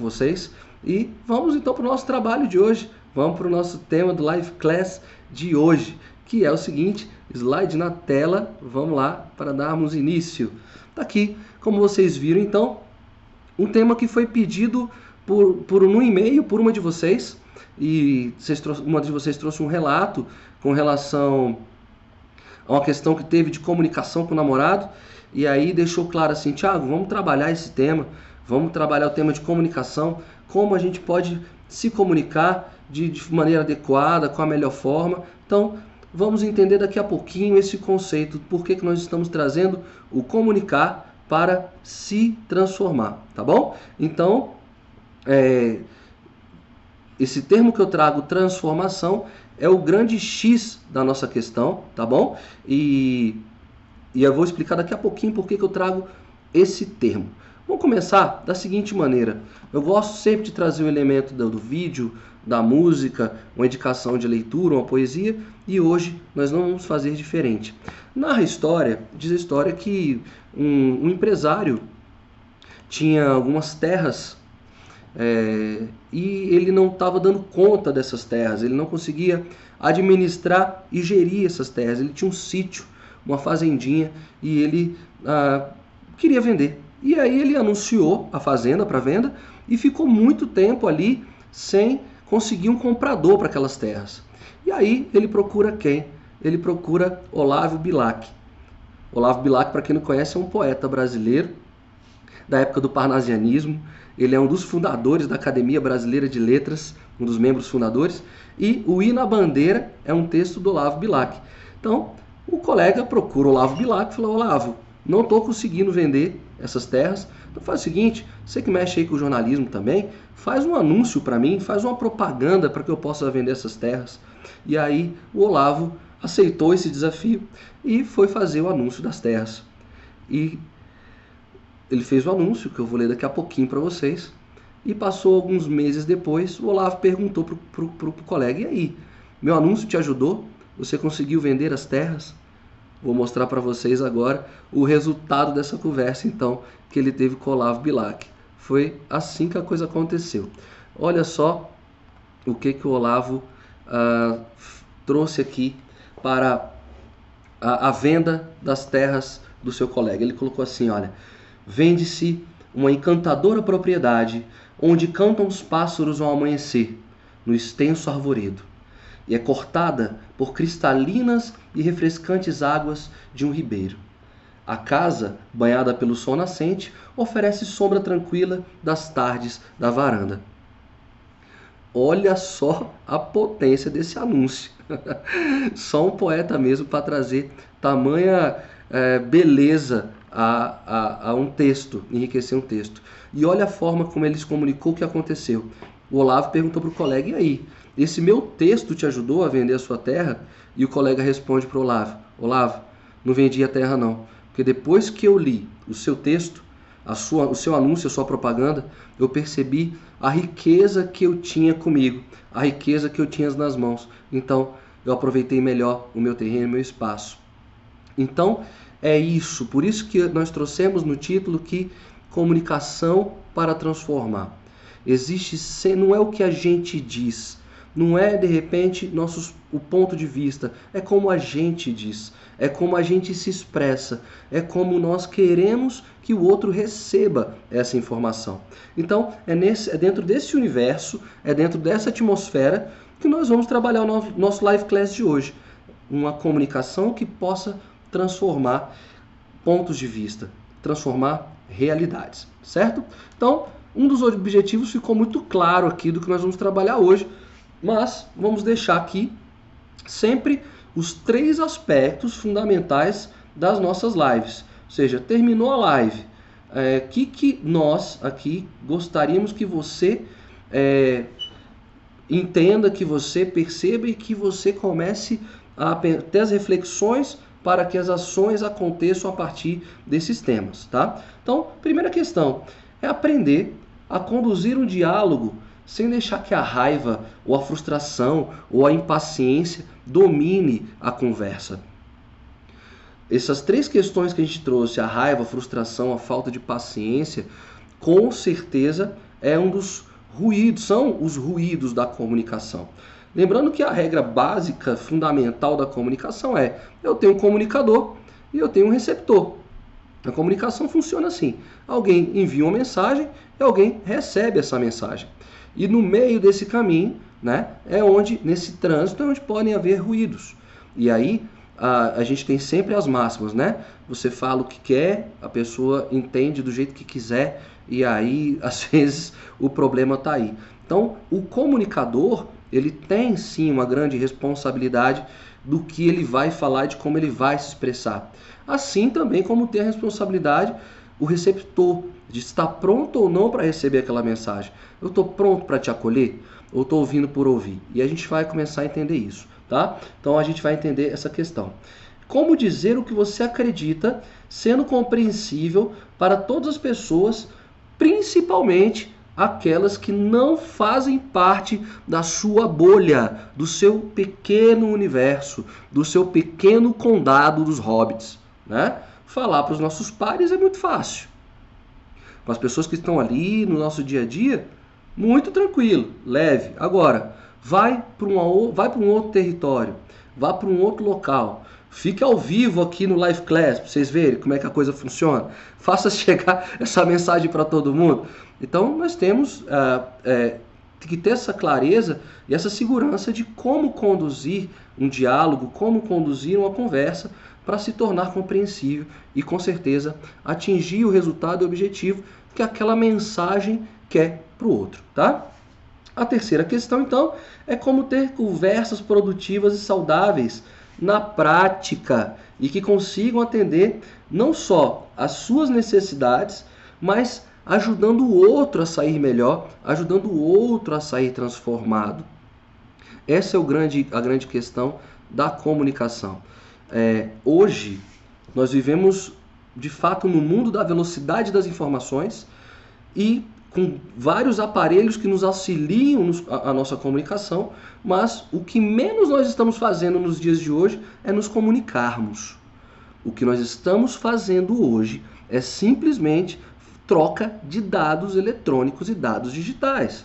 com vocês. E vamos então para o nosso trabalho de hoje. Vamos para o nosso tema do Live Class de hoje, que é o seguinte: slide na tela. Vamos lá para darmos início. Tá aqui, como vocês viram, então, um tema que foi pedido por, por um e-mail por uma de vocês. E vocês uma de vocês trouxe um relato com relação a uma questão que teve de comunicação com o namorado. E aí deixou claro assim, Tiago, vamos trabalhar esse tema, vamos trabalhar o tema de comunicação, como a gente pode se comunicar de, de maneira adequada, com a melhor forma. Então, vamos entender daqui a pouquinho esse conceito, por que, que nós estamos trazendo o comunicar para se transformar, tá bom? Então, é, esse termo que eu trago, transformação, é o grande X da nossa questão, tá bom? E e eu vou explicar daqui a pouquinho por que eu trago esse termo. Vamos começar da seguinte maneira. Eu gosto sempre de trazer o elemento do, do vídeo, da música, uma indicação de leitura, uma poesia, e hoje nós não vamos fazer diferente. Narra a história, diz a história que um, um empresário tinha algumas terras é, e ele não estava dando conta dessas terras, ele não conseguia administrar e gerir essas terras. Ele tinha um sítio uma fazendinha e ele ah, queria vender. E aí ele anunciou a fazenda para venda e ficou muito tempo ali sem conseguir um comprador para aquelas terras. E aí ele procura quem? Ele procura Olavo Bilac. Olavo Bilac, para quem não conhece, é um poeta brasileiro da época do parnasianismo. Ele é um dos fundadores da Academia Brasileira de Letras, um dos membros fundadores. E o I na Bandeira é um texto do Olavo Bilac. Então, o colega procura Olavo Bilac e fala: Olavo, não estou conseguindo vender essas terras. Então faz o seguinte: você que mexe aí com o jornalismo também, faz um anúncio para mim, faz uma propaganda para que eu possa vender essas terras. E aí o Olavo aceitou esse desafio e foi fazer o anúncio das terras. E ele fez o anúncio, que eu vou ler daqui a pouquinho para vocês. E passou alguns meses depois, o Olavo perguntou para o colega: E aí, meu anúncio te ajudou? Você conseguiu vender as terras? Vou mostrar para vocês agora o resultado dessa conversa, então, que ele teve com Olavo Bilac. Foi assim que a coisa aconteceu. Olha só o que, que o Olavo ah, trouxe aqui para a, a venda das terras do seu colega. Ele colocou assim: olha, vende-se uma encantadora propriedade onde cantam os pássaros ao amanhecer, no extenso arvoredo e é cortada por cristalinas e refrescantes águas de um ribeiro. A casa, banhada pelo sol nascente, oferece sombra tranquila das tardes da varanda. Olha só a potência desse anúncio. só um poeta mesmo para trazer tamanha é, beleza a, a, a, um texto, enriquecer um texto. E olha a forma como ele comunicou o que aconteceu. O Olavo perguntou para o colega: e aí? Esse meu texto te ajudou a vender a sua terra? E o colega responde para o Olavo: Olavo, não vendi a terra não. Porque depois que eu li o seu texto, a sua, o seu anúncio, a sua propaganda, eu percebi a riqueza que eu tinha comigo, a riqueza que eu tinha nas mãos. Então, eu aproveitei melhor o meu terreno, o meu espaço. Então, é isso. Por isso que nós trouxemos no título que comunicação para transformar. Existe, não é o que a gente diz, não é de repente nossos, o ponto de vista, é como a gente diz, é como a gente se expressa, é como nós queremos que o outro receba essa informação. Então, é, nesse, é dentro desse universo, é dentro dessa atmosfera que nós vamos trabalhar o nosso live class de hoje. Uma comunicação que possa transformar pontos de vista, transformar realidades, certo? Então, um dos objetivos ficou muito claro aqui do que nós vamos trabalhar hoje mas vamos deixar aqui sempre os três aspectos fundamentais das nossas lives. Ou seja, terminou a live, o é, que, que nós aqui gostaríamos que você é, entenda, que você perceba e que você comece a ter as reflexões para que as ações aconteçam a partir desses temas, tá? Então, primeira questão é aprender a conduzir um diálogo sem deixar que a raiva ou a frustração ou a impaciência domine a conversa. Essas três questões que a gente trouxe, a raiva, a frustração, a falta de paciência, com certeza é um dos ruídos, são os ruídos da comunicação. Lembrando que a regra básica, fundamental da comunicação é: eu tenho um comunicador e eu tenho um receptor. A comunicação funciona assim: alguém envia uma mensagem e alguém recebe essa mensagem. E no meio desse caminho, né, é onde, nesse trânsito, é onde podem haver ruídos. E aí a, a gente tem sempre as máximas, né? Você fala o que quer, a pessoa entende do jeito que quiser, e aí, às vezes, o problema está aí. Então, o comunicador, ele tem sim uma grande responsabilidade do que ele vai falar e de como ele vai se expressar. Assim também como tem a responsabilidade o receptor de estar pronto ou não para receber aquela mensagem. Eu estou pronto para te acolher ou estou ouvindo por ouvir? E a gente vai começar a entender isso, tá? Então a gente vai entender essa questão. Como dizer o que você acredita, sendo compreensível para todas as pessoas, principalmente aquelas que não fazem parte da sua bolha, do seu pequeno universo, do seu pequeno condado dos hobbits, né? Falar para os nossos pares é muito fácil. Com as pessoas que estão ali no nosso dia a dia, muito tranquilo, leve. Agora, vai para um, vai um outro território, vá para um outro local. Fique ao vivo aqui no Live Class para vocês verem como é que a coisa funciona. Faça chegar essa mensagem para todo mundo. Então, nós temos uh, é, que ter essa clareza e essa segurança de como conduzir um diálogo, como conduzir uma conversa para se tornar compreensível e, com certeza, atingir o resultado e objetivo que aquela mensagem quer para o outro, tá? A terceira questão, então, é como ter conversas produtivas e saudáveis na prática e que consigam atender não só as suas necessidades, mas ajudando o outro a sair melhor, ajudando o outro a sair transformado. Essa é o grande, a grande questão da comunicação. É, hoje, nós vivemos de fato no mundo da velocidade das informações e com vários aparelhos que nos auxiliam a, a nossa comunicação, mas o que menos nós estamos fazendo nos dias de hoje é nos comunicarmos. O que nós estamos fazendo hoje é simplesmente troca de dados eletrônicos e dados digitais.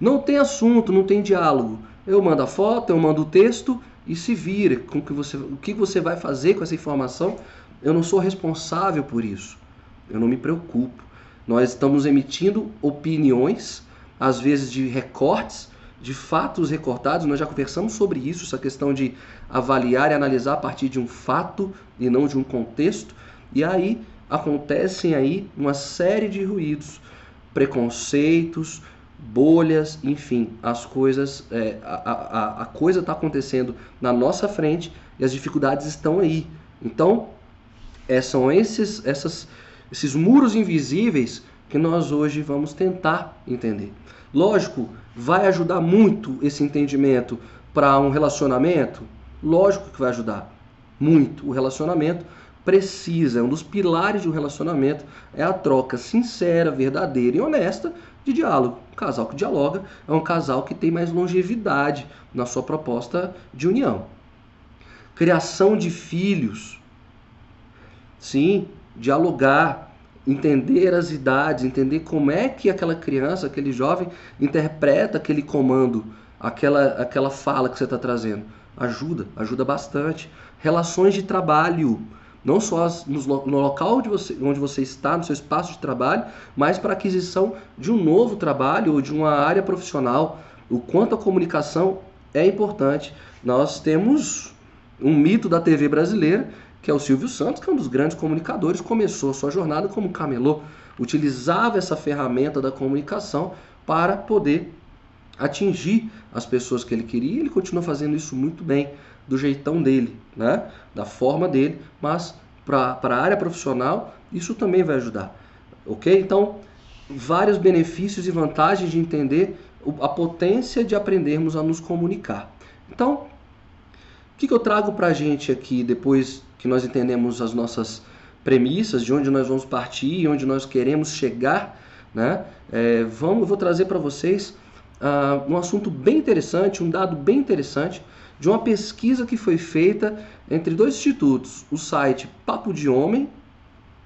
Não tem assunto, não tem diálogo. Eu mando a foto, eu mando o texto e se vira com que você, o que você vai fazer com essa informação. Eu não sou responsável por isso. Eu não me preocupo. Nós estamos emitindo opiniões, às vezes de recortes, de fatos recortados. Nós já conversamos sobre isso, essa questão de avaliar e analisar a partir de um fato e não de um contexto. E aí acontecem aí uma série de ruídos, preconceitos, bolhas, enfim, as coisas, é, a, a, a coisa está acontecendo na nossa frente e as dificuldades estão aí. Então, é, são esses, essas esses muros invisíveis que nós hoje vamos tentar entender. Lógico, vai ajudar muito esse entendimento para um relacionamento? Lógico que vai ajudar. Muito. O relacionamento precisa, é um dos pilares de um relacionamento, é a troca sincera, verdadeira e honesta de diálogo. Um casal que dialoga é um casal que tem mais longevidade na sua proposta de união. Criação de filhos. Sim, dialogar, entender as idades, entender como é que aquela criança, aquele jovem interpreta aquele comando, aquela, aquela fala que você está trazendo. Ajuda, ajuda bastante. Relações de trabalho, não só no, local onde você, onde você está, no seu espaço de trabalho, mas para aquisição de um novo trabalho ou de uma área profissional. O quanto a comunicação é importante. Nós temos um mito da TV brasileira que é o Silvio Santos, que é um dos grandes comunicadores, começou sua jornada como camelô, utilizava essa ferramenta da comunicação para poder atingir as pessoas que ele queria, e ele continua fazendo isso muito bem, do jeitão dele, né? da forma dele, mas para a área profissional isso também vai ajudar. Ok? Então, vários benefícios e vantagens de entender a potência de aprendermos a nos comunicar. Então, o que, que eu trago para a gente aqui depois que nós entendemos as nossas premissas, de onde nós vamos partir e onde nós queremos chegar, né? É, vamos, eu vou trazer para vocês uh, um assunto bem interessante, um dado bem interessante de uma pesquisa que foi feita entre dois institutos, o site Papo de Homem,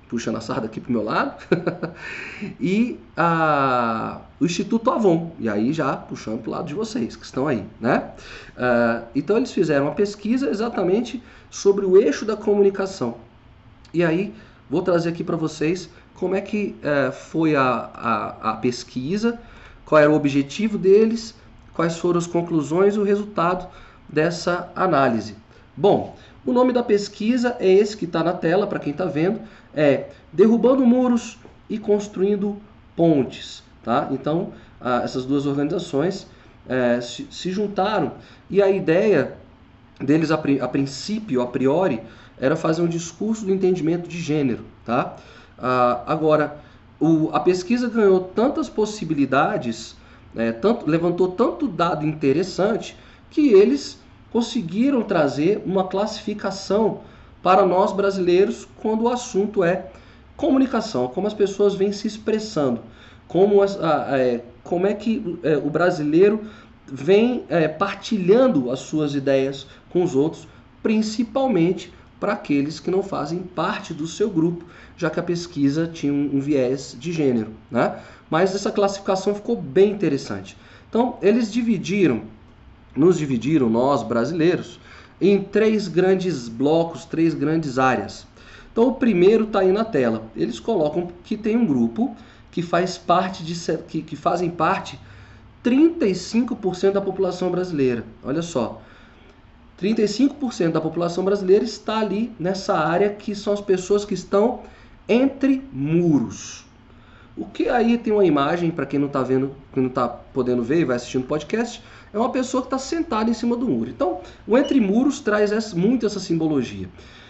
puxando a sarda aqui para o meu lado, e a, o Instituto Avon, e aí já puxando para o lado de vocês que estão aí, né? Uh, então eles fizeram uma pesquisa exatamente sobre o eixo da comunicação. E aí vou trazer aqui para vocês como é que uh, foi a, a, a pesquisa, qual era o objetivo deles, quais foram as conclusões e o resultado dessa análise. Bom, o nome da pesquisa é esse que está na tela para quem está vendo, é Derrubando Muros e Construindo Pontes. Tá? Então, essas duas organizações é, se, juntaram e a ideia deles, a, princípio, a priori, era fazer um discurso do entendimento de gênero. Tá? Agora, o, a pesquisa ganhou tantas possibilidades, é, tanto, levantou tanto dado interessante, que eles conseguiram trazer uma classificação para nós brasileiros quando o assunto é comunicação, como as pessoas vêm se expressando, como, as, a, é, como é que é, o brasileiro vem é, partilhando as suas ideias com os outros, principalmente para aqueles que não fazem parte do seu grupo, já que a pesquisa tinha um, um viés de gênero. Né? Mas essa classificação ficou bem interessante. Então, eles dividiram, nos dividiram, nós brasileiros, em três grandes blocos, três grandes áreas. Então, o primeiro está aí na tela. Eles colocam que tem um grupo que faz parte de que, que fazem parte 35% da população brasileira. Olha só, 35% da população brasileira está ali nessa área que são as pessoas que estão entre muros. O que aí tem uma imagem, para quem não está vendo, quem não está podendo ver e vai assistindo o podcast, é uma pessoa que está sentada em cima do muro. Então, o entre muros traz muito essa simbologia.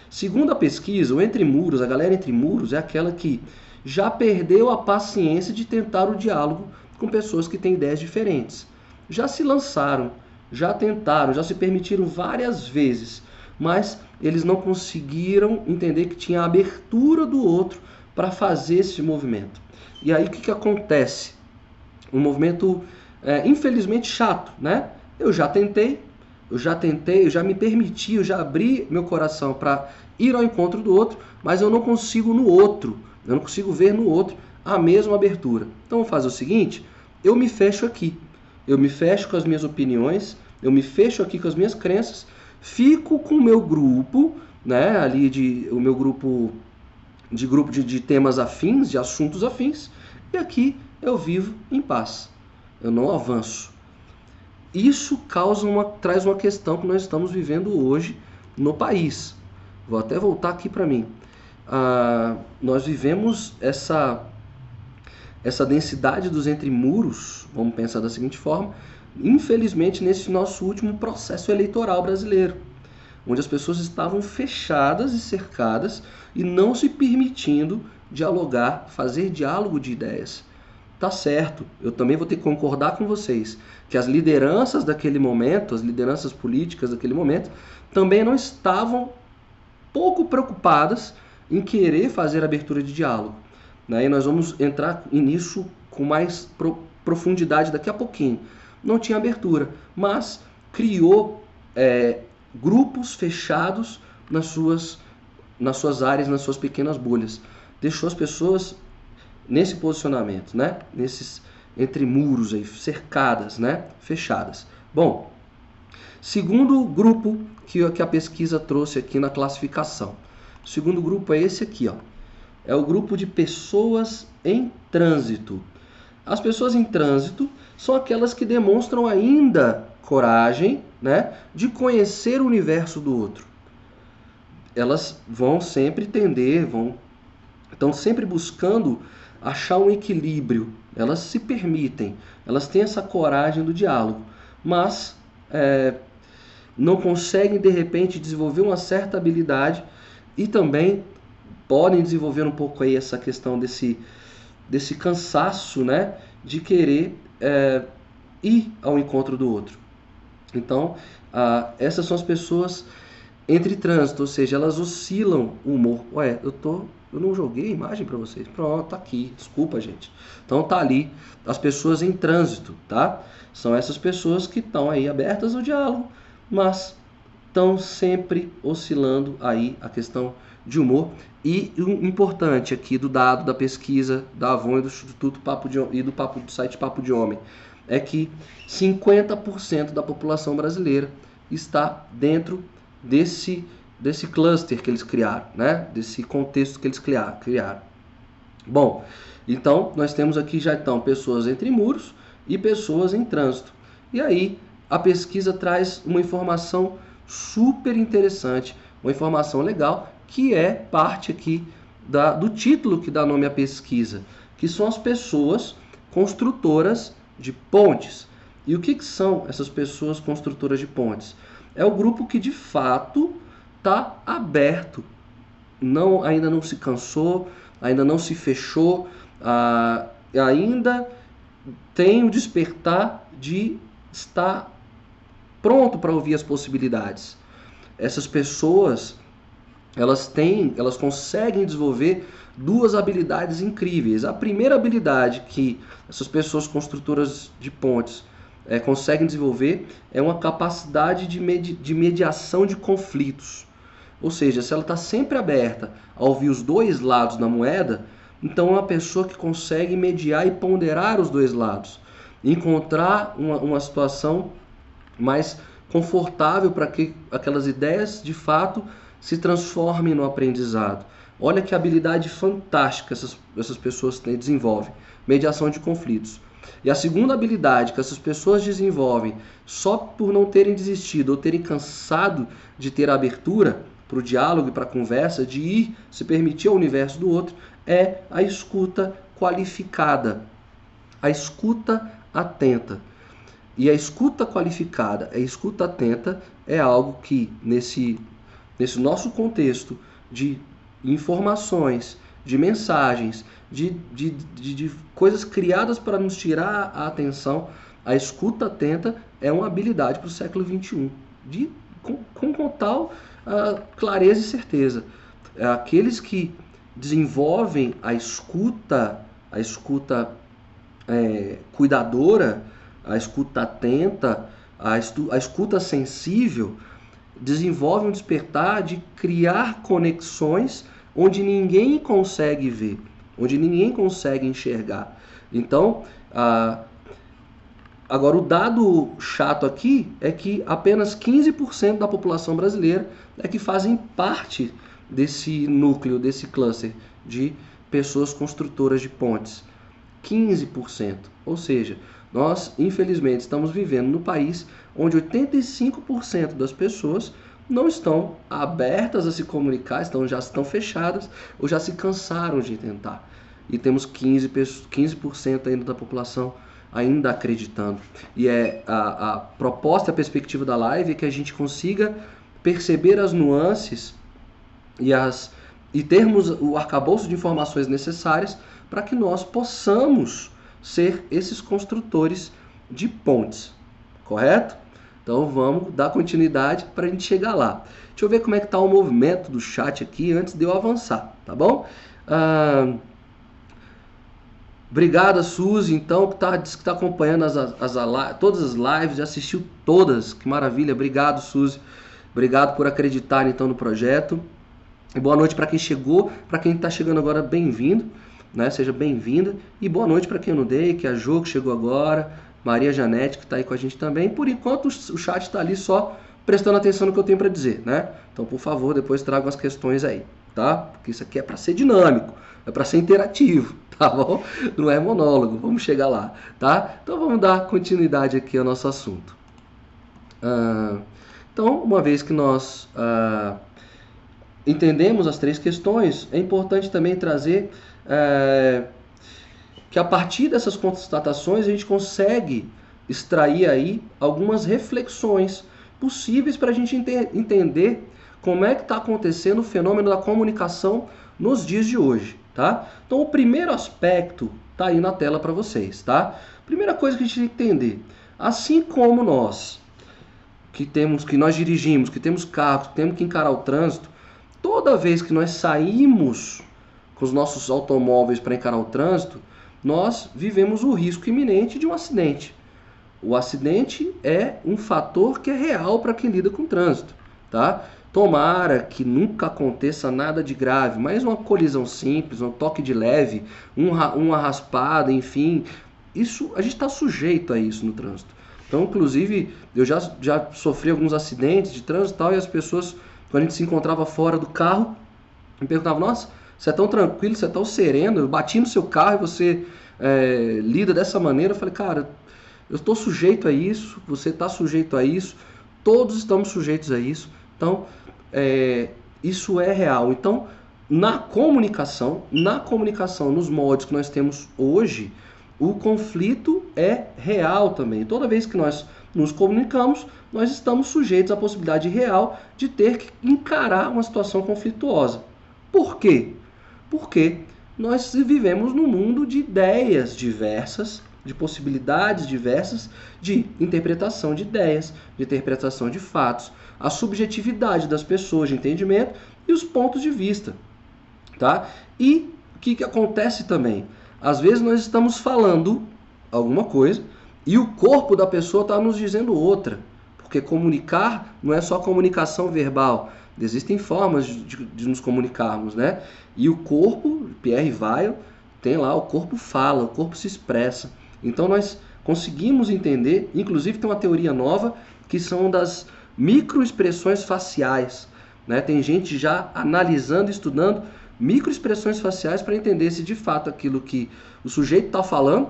Segundo a pesquisa, o entre muros, a galera entre muros, é aquela que já perdeu a paciência de tentar o diálogo com pessoas que têm ideias diferentes. Já se lançaram, já tentaram, já se permitiram várias vezes, mas eles não conseguiram entender que tinha a abertura do outro para fazer esse movimento. E aí o que, que acontece? Um movimento é, infelizmente chato, né? Eu já tentei, eu já tentei, eu já me permiti, eu já abri meu coração para ir ao encontro do outro, mas eu não consigo no outro, eu não consigo ver no outro a mesma abertura. Então vamos fazer o seguinte: eu me fecho aqui, eu me fecho com as minhas opiniões, eu me fecho aqui com as minhas crenças, fico com o meu grupo, né? Ali de o meu grupo de grupo de, de temas afins, de assuntos afins, e aqui eu vivo em paz. Eu não avanço. Isso causa uma, traz uma questão que nós estamos vivendo hoje no país. Vou até voltar aqui para mim. Ah, nós vivemos essa essa densidade dos entremuros, vamos pensar da seguinte forma, infelizmente nesse nosso último processo eleitoral brasileiro, onde as pessoas estavam fechadas e cercadas e não se permitindo dialogar, fazer diálogo de ideias. Tá certo, eu também vou ter que concordar com vocês que as lideranças daquele momento, as lideranças políticas daquele momento, também não estavam pouco preocupadas em querer fazer abertura de diálogo. Né? E nós vamos entrar nisso com mais pro profundidade daqui a pouquinho. Não tinha abertura, mas criou é, grupos fechados nas suas nas suas áreas, nas suas pequenas bolhas. Deixou as pessoas nesse posicionamento, né? Nesses entre muros aí, cercadas, né? Fechadas. Bom, segundo grupo que, que a pesquisa trouxe aqui na classificação. O segundo grupo é esse aqui, ó. É o grupo de pessoas em trânsito. As pessoas em trânsito são aquelas que demonstram ainda coragem, né, de conhecer o universo do outro elas vão sempre tender, vão estão sempre buscando achar um equilíbrio. Elas se permitem, elas têm essa coragem do diálogo, mas é, não conseguem de repente desenvolver uma certa habilidade e também podem desenvolver um pouco aí essa questão desse, desse cansaço, né, de querer é, ir ao encontro do outro. Então, ah, essas são as pessoas entre trânsito, ou seja, elas oscilam o humor. Ué, eu tô, eu não joguei a imagem para vocês. Pronto, tá aqui. Desculpa, gente. Então tá ali as pessoas em trânsito, tá? São essas pessoas que estão aí abertas ao diálogo, mas estão sempre oscilando aí a questão de humor. E o um importante aqui do dado da pesquisa da Avon e do Instituto Papo de, e do, Papo, do site Papo de Homem é que 50% da população brasileira está dentro desse, desse cluster que eles criaram, né? desse contexto que eles criaram. Bom, então nós temos aqui já então pessoas entre muros e pessoas em trânsito. E aí a pesquisa traz uma informação super interessante, uma informação legal que é parte aqui da, do título que dá nome à pesquisa, que são as pessoas construtoras de pontes. E o que, que são essas pessoas construtoras de pontes? É o grupo que de fato está aberto, não, ainda não se cansou, ainda não se fechou, ah, ainda tem o despertar de estar pronto para ouvir as possibilidades. Essas pessoas, elas têm, elas conseguem desenvolver duas habilidades incríveis. A primeira habilidade que essas pessoas construtoras de pontes é, conseguem desenvolver é uma capacidade de, medi de mediação de conflitos. Ou seja, se ela está sempre aberta a ouvir os dois lados da moeda, então é uma pessoa que consegue mediar e ponderar os dois lados, encontrar uma, uma situação mais confortável para que aquelas ideias de fato se transformem no aprendizado. Olha que habilidade fantástica essas, essas pessoas têm, desenvolvem: mediação de conflitos. E a segunda habilidade que essas pessoas desenvolvem só por não terem desistido ou terem cansado de ter abertura para o diálogo e para a conversa, de ir se permitir ao universo do outro, é a escuta qualificada, a escuta atenta. E a escuta qualificada, a escuta atenta é algo que nesse, nesse nosso contexto de informações, de mensagens, de, de, de, de coisas criadas para nos tirar a atenção, a escuta atenta é uma habilidade para o século XXI, de, com, com, tal uh, clareza e certeza. É aqueles que desenvolvem a escuta, a escuta é, cuidadora, a escuta atenta, a, a escuta sensível, desenvolve um despertar de criar conexões onde ninguém consegue ver, onde ninguém consegue enxergar. Então, ah, agora o dado chato aqui é que apenas 15% da população brasileira é que fazem parte desse núcleo, desse cluster de pessoas construtoras de pontes. 15%. Ou seja, nós, infelizmente, estamos vivendo no país onde 85% das pessoas não estão abertas a se comunicar, estão, já estão fechadas ou já se cansaram de tentar. E temos 15%, 15 ainda da população ainda acreditando. E é a, a proposta, a perspectiva da live é que a gente consiga perceber as nuances e, as, e termos o arcabouço de informações necessárias para que nós possamos ser esses construtores de pontes, correto? Então vamos dar continuidade para a gente chegar lá. Deixa eu ver como é que está o movimento do chat aqui antes de eu avançar, tá bom? Ah, obrigado Suzy, então, que está tá acompanhando as, as, as, todas as lives, já assistiu todas, que maravilha. Obrigado, Suzy. Obrigado por acreditar então no projeto. E boa noite para quem chegou, para quem está chegando agora, bem-vindo, né? Seja bem-vinda. E boa noite para quem eu não dei, que é a que chegou agora, Maria Janete, que está aí com a gente também. Por enquanto, o chat está ali só prestando atenção no que eu tenho para dizer, né? Então, por favor, depois tragam as questões aí, tá? Porque isso aqui é para ser dinâmico, é para ser interativo, tá bom? Não é monólogo, vamos chegar lá, tá? Então, vamos dar continuidade aqui ao nosso assunto. Ah, então, uma vez que nós ah, entendemos as três questões, é importante também trazer. Eh, que a partir dessas constatações a gente consegue extrair aí algumas reflexões possíveis para a gente ente entender como é que está acontecendo o fenômeno da comunicação nos dias de hoje, tá? Então o primeiro aspecto está aí na tela para vocês, tá? Primeira coisa que a gente tem que entender, assim como nós que temos, que nós dirigimos, que temos carros, que temos que encarar o trânsito, toda vez que nós saímos com os nossos automóveis para encarar o trânsito, nós vivemos o risco iminente de um acidente. O acidente é um fator que é real para quem lida com o trânsito. Tá? Tomara que nunca aconteça nada de grave, mas uma colisão simples, um toque de leve, um, uma raspada, enfim, isso a gente está sujeito a isso no trânsito. Então, inclusive, eu já, já sofri alguns acidentes de trânsito e tal, e as pessoas, quando a gente se encontrava fora do carro, me perguntavam, nossa, você é tão tranquilo, você é tão sereno, eu bati no seu carro e você é, lida dessa maneira. Eu falei, cara, eu estou sujeito a isso, você está sujeito a isso, todos estamos sujeitos a isso. Então, é, isso é real. Então, na comunicação, na comunicação, nos moldes que nós temos hoje, o conflito é real também. Toda vez que nós nos comunicamos, nós estamos sujeitos à possibilidade real de ter que encarar uma situação conflituosa. Por quê? Porque nós vivemos num mundo de ideias diversas, de possibilidades diversas de interpretação de ideias, de interpretação de fatos, a subjetividade das pessoas de entendimento e os pontos de vista, tá? E o que, que acontece também? Às vezes nós estamos falando alguma coisa e o corpo da pessoa está nos dizendo outra, porque comunicar não é só comunicação verbal, existem formas de, de nos comunicarmos, né? E o corpo, Pierre Weil, tem lá, o corpo fala, o corpo se expressa. Então nós conseguimos entender, inclusive tem uma teoria nova que são das microexpressões faciais. Né? Tem gente já analisando, estudando microexpressões faciais para entender se de fato aquilo que o sujeito está falando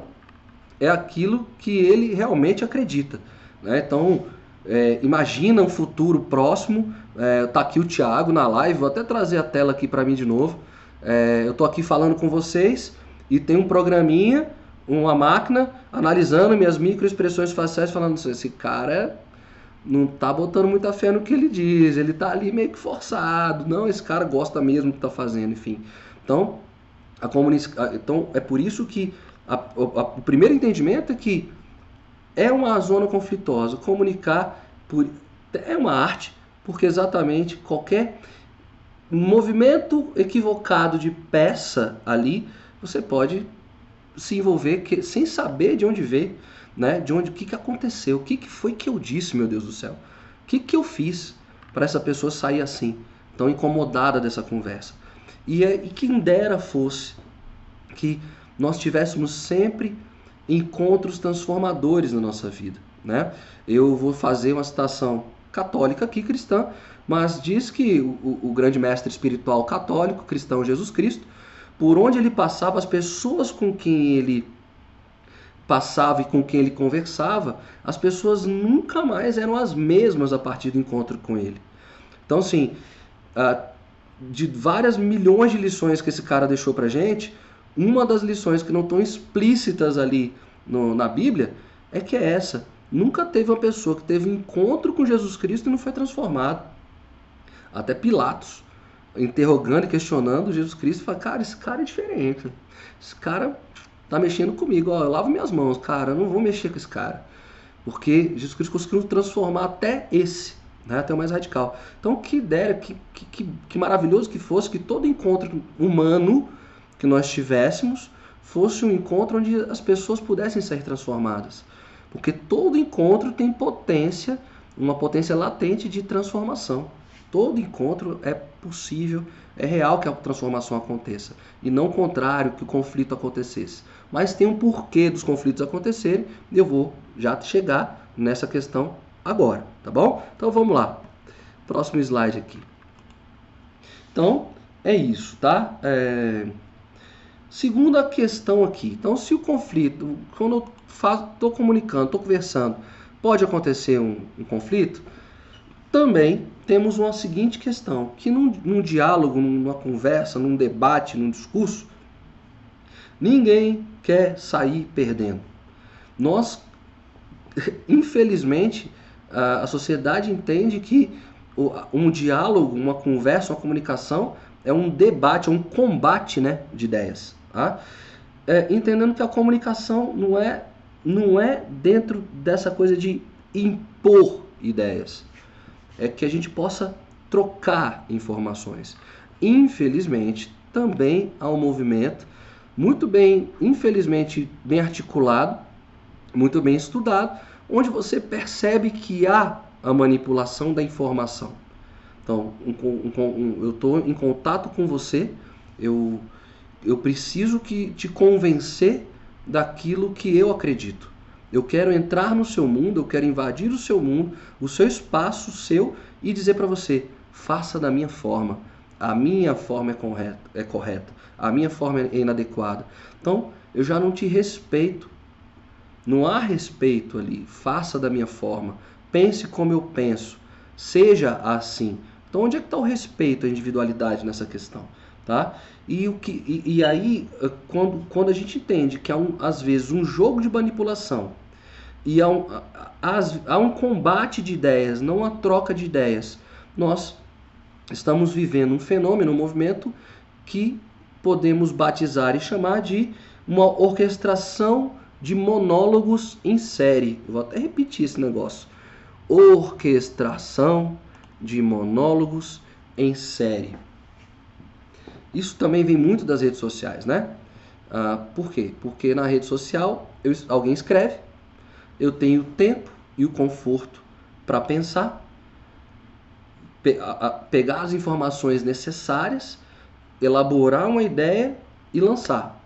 é aquilo que ele realmente acredita. Né? Então, é, imagina um futuro próximo. É, tá aqui o Thiago na live, vou até trazer a tela aqui para mim de novo. É, eu tô aqui falando com vocês e tem um programinha, uma máquina analisando minhas microexpressões faciais, falando assim, esse cara não tá botando muita fé no que ele diz, ele tá ali meio que forçado. Não, esse cara gosta mesmo do que tá fazendo, enfim. Então, a comunica... então é por isso que a, a, o primeiro entendimento é que é uma zona conflituosa. Comunicar por, é uma arte, porque exatamente qualquer movimento equivocado de peça ali, você pode se envolver que, sem saber de onde veio né? De onde, o que, que aconteceu, o que, que foi que eu disse, meu Deus do céu, o que, que eu fiz para essa pessoa sair assim, tão incomodada dessa conversa. E, é, e quem dera fosse que nós tivéssemos sempre encontros transformadores na nossa vida, né? Eu vou fazer uma citação católica aqui, cristã, mas diz que o, o grande mestre espiritual católico, cristão Jesus Cristo, por onde ele passava, as pessoas com quem ele passava e com quem ele conversava, as pessoas nunca mais eram as mesmas a partir do encontro com ele. Então, assim, ah, de várias milhões de lições que esse cara deixou pra gente, uma das lições que não estão explícitas ali no, na Bíblia é que é essa. Nunca teve uma pessoa que teve encontro com Jesus Cristo e não foi transformado. Até Pilatos, interrogando e questionando Jesus Cristo, fala, cara, esse cara é diferente. Esse cara tá mexendo comigo. Ó, eu lavo minhas mãos, cara, eu não vou mexer com esse cara. Porque Jesus Cristo conseguiu transformar até esse, né, até o mais radical. Então, que ideia, que, que, que maravilhoso que fosse que todo encontro humano que nós tivéssemos fosse um encontro onde as pessoas pudessem ser transformadas. Porque todo encontro tem potência, uma potência latente de transformação. Todo encontro é possível, é real que a transformação aconteça. E não o contrário, que o conflito acontecesse mas tem um porquê dos conflitos acontecerem. Eu vou já chegar nessa questão agora, tá bom? Então vamos lá. Próximo slide aqui. Então é isso, tá? É... Segunda questão aqui. Então, se o conflito, quando eu estou comunicando, estou conversando, pode acontecer um, um, conflito, também temos uma seguinte questão: que num, num diálogo, numa conversa, num debate, num discurso, Ninguém quer sair perdendo. Nós, infelizmente, a sociedade entende que um diálogo, uma conversa, uma comunicação é um debate, é um combate né, de ideias. Tá? É, entendendo que a comunicação não é, não é dentro dessa coisa de impor ideias. É que a gente possa trocar informações. Infelizmente, também há um movimento muito bem, infelizmente, bem articulado, muito bem estudado, onde você percebe que há a manipulação da informação. Então, um, um, um, eu estou em contato com você, eu, eu preciso que te convencer daquilo que eu acredito. Eu quero entrar no seu mundo, eu quero invadir o seu mundo, o seu espaço, seu, e dizer para você: faça da minha forma. A minha forma é correta, é correta, a minha forma é inadequada. Então, eu já não te respeito. Não há respeito ali. Faça da minha forma. Pense como eu penso. Seja assim. Então, onde é que está o respeito à individualidade nessa questão? Tá? E, o que, e, e aí, eh, quando, quando a gente entende que há, um, às vezes, um jogo de manipulação e há um, há, há um combate de ideias, não uma troca de ideias, nós estamos vivendo um fenômeno, um movimento que podemos batizar e chamar de uma orquestração de monólogos em série. Vou até repetir esse negócio. Orquestração de monólogos em série. Isso também vem muito das redes sociais, né? Ah, por quê? Porque na rede social eu, alguém escreve, eu tenho tempo e o conforto para pensar, pe a, pegar as informações necessárias, elaborar uma ideia e lançar.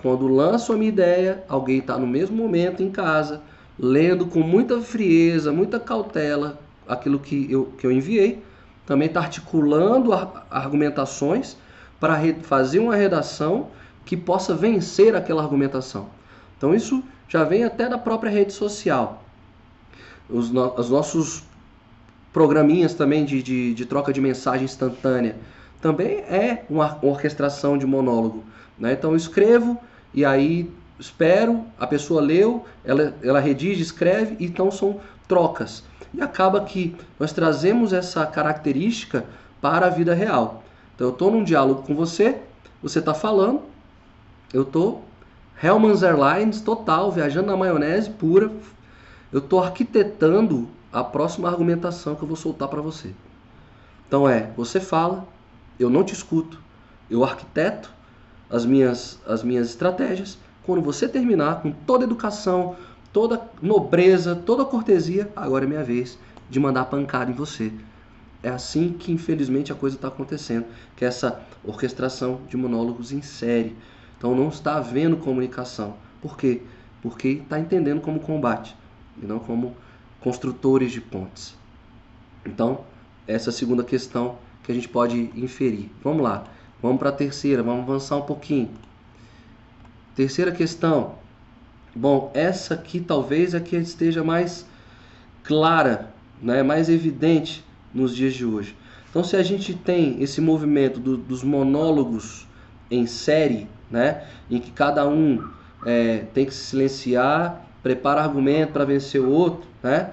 Quando lanço a minha ideia, alguém está no mesmo momento em casa, lendo com muita frieza, muita cautela aquilo que eu, que eu enviei, também está articulando argumentações para fazer uma redação que possa vencer aquela argumentação. Então isso já vem até da própria rede social. Os, no, os nossos programinhas também de, de, de, troca de mensagem instantânea também é uma orquestração de monólogo. Né? Então eu escrevo e aí espero, a pessoa leu, ela, ela redige, escreve, então são trocas. E acaba que nós trazemos essa característica para a vida real. Então eu estou num diálogo com você, você está falando, eu estou Hellman's Airlines total, viajando na maionese pura. Eu estou arquitetando a próxima argumentação que eu vou soltar para você. Então é, você fala, eu não te escuto, eu arquiteto as minhas, as minhas estratégias. Quando você terminar com toda educação, toda nobreza, toda cortesia, agora é minha vez de mandar pancada em você. É assim que infelizmente a coisa está acontecendo, que é essa orquestração de monólogos em série. Então não está havendo comunicação. Por quê? Porque está entendendo como combate e não como construtores de pontes. Então, essa é a segunda questão que a gente pode inferir. Vamos lá, vamos para a terceira, vamos avançar um pouquinho. Terceira questão. Bom, essa aqui talvez é que esteja mais clara, né, mais evidente nos dias de hoje. Então, se a gente tem esse movimento do, dos monólogos em série, né, em que cada um é, tem que se silenciar, prepara argumento para vencer o outro, né,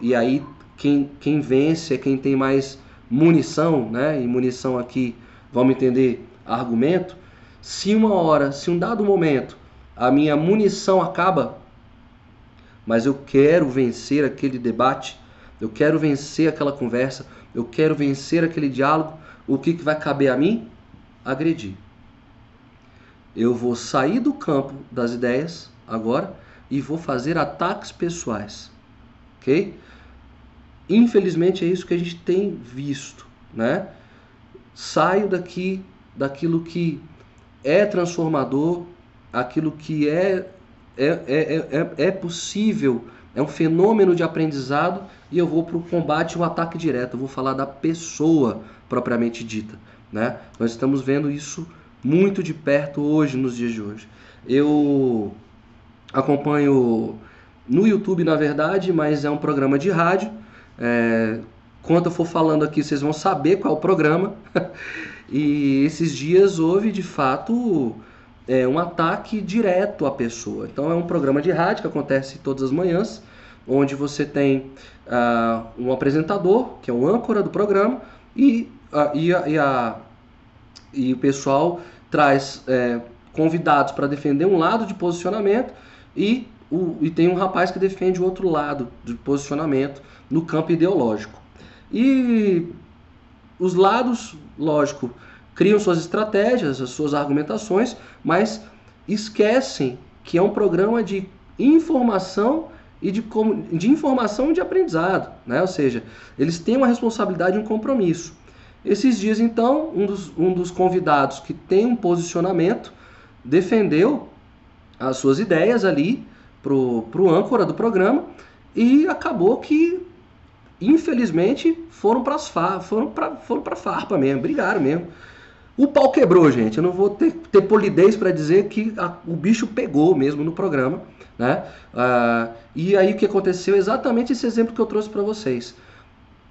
e aí quem, quem vence é quem tem mais munição, né, e munição aqui, vamos entender, argumento. Se uma hora, se um dado momento, a minha munição acaba, mas eu quero vencer aquele debate, eu quero vencer aquela conversa, eu quero vencer aquele diálogo. O que, que vai caber a mim? Agredir. Eu vou sair do campo das ideias agora e vou fazer ataques pessoais. Ok? Infelizmente é isso que a gente tem visto, né? Saio daqui daquilo que é transformador, aquilo que é, é, é, é, é possível é um fenômeno de aprendizado e eu vou para o combate, o ataque direto. Eu vou falar da pessoa propriamente dita. Né? Nós estamos vendo isso muito de perto hoje, nos dias de hoje. Eu acompanho no YouTube, na verdade, mas é um programa de rádio. É, quando eu for falando aqui, vocês vão saber qual é o programa. e esses dias houve, de fato, é, um ataque direto à pessoa. Então é um programa de rádio que acontece todas as manhãs, onde você tem uh, um apresentador, que é o âncora do programa, e, uh, e, a, e, a, e, o pessoal traz é, convidados para defender um lado de posicionamento e, o, e tem um rapaz que defende o outro lado de posicionamento no campo ideológico. E os lados, lógico, criam suas estratégias, as suas argumentações, mas esquecem que é um programa de informação e de, de informação e de aprendizado, né? ou seja, eles têm uma responsabilidade e um compromisso. Esses dias, então, um dos, um dos convidados que tem um posicionamento defendeu as suas ideias ali para o âncora do programa e acabou que, infelizmente, foram para foram para foram farpa mesmo, brigaram mesmo. O pau quebrou, gente. Eu não vou ter, ter polidez para dizer que a, o bicho pegou mesmo no programa. Né? Ah, e aí o que aconteceu? Exatamente esse exemplo que eu trouxe para vocês.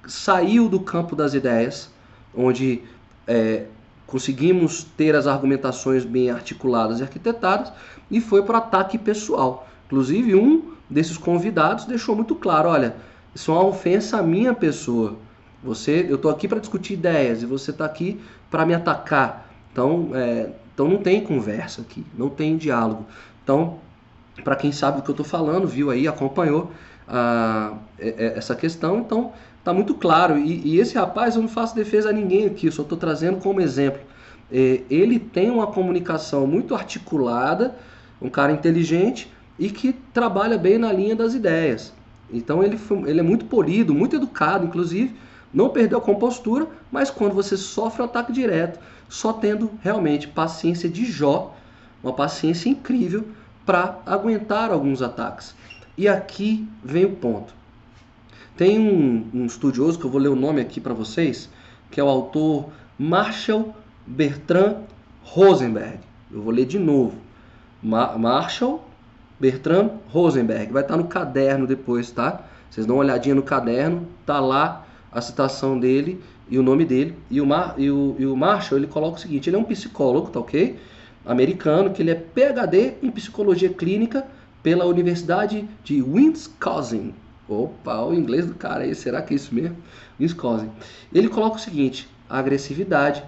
Saiu do campo das ideias, onde é, conseguimos ter as argumentações bem articuladas e arquitetadas, e foi para o ataque pessoal. Inclusive, um desses convidados deixou muito claro: olha, isso é uma ofensa à minha pessoa. Você, eu estou aqui para discutir ideias e você está aqui para me atacar. Então, é, então não tem conversa aqui, não tem diálogo. Então, para quem sabe do que eu estou falando, viu aí, acompanhou ah, essa questão, então tá muito claro. E, e, esse rapaz, eu não faço defesa a ninguém aqui, só estou trazendo como exemplo. É, ele tem uma comunicação muito articulada, um cara inteligente e que trabalha bem na linha das ideias. Então ele, ele é muito polido, muito educado, inclusive, não perdeu a compostura, mas quando você sofre um ataque direto, só tendo realmente paciência de Jó, uma paciência incrível para aguentar alguns ataques. E aqui vem o ponto. Tem um, um estudioso que eu vou ler o nome aqui para vocês, que é o autor Marshall Bertrand Rosenberg. Eu vou ler de novo. Ma Marshall Bertrand Rosenberg. Vai estar no caderno depois, tá? Vocês dão uma olhadinha no caderno, tá lá a citação dele e o nome dele. E o, Mar, e o, e o Marshall ele coloca o seguinte: ele é um psicólogo, tá ok? Americano, que ele é PhD em psicologia clínica pela Universidade de Wisconsin. Opa, o inglês do cara aí, será que é isso mesmo? Wisconsin. Ele coloca o seguinte: a agressividade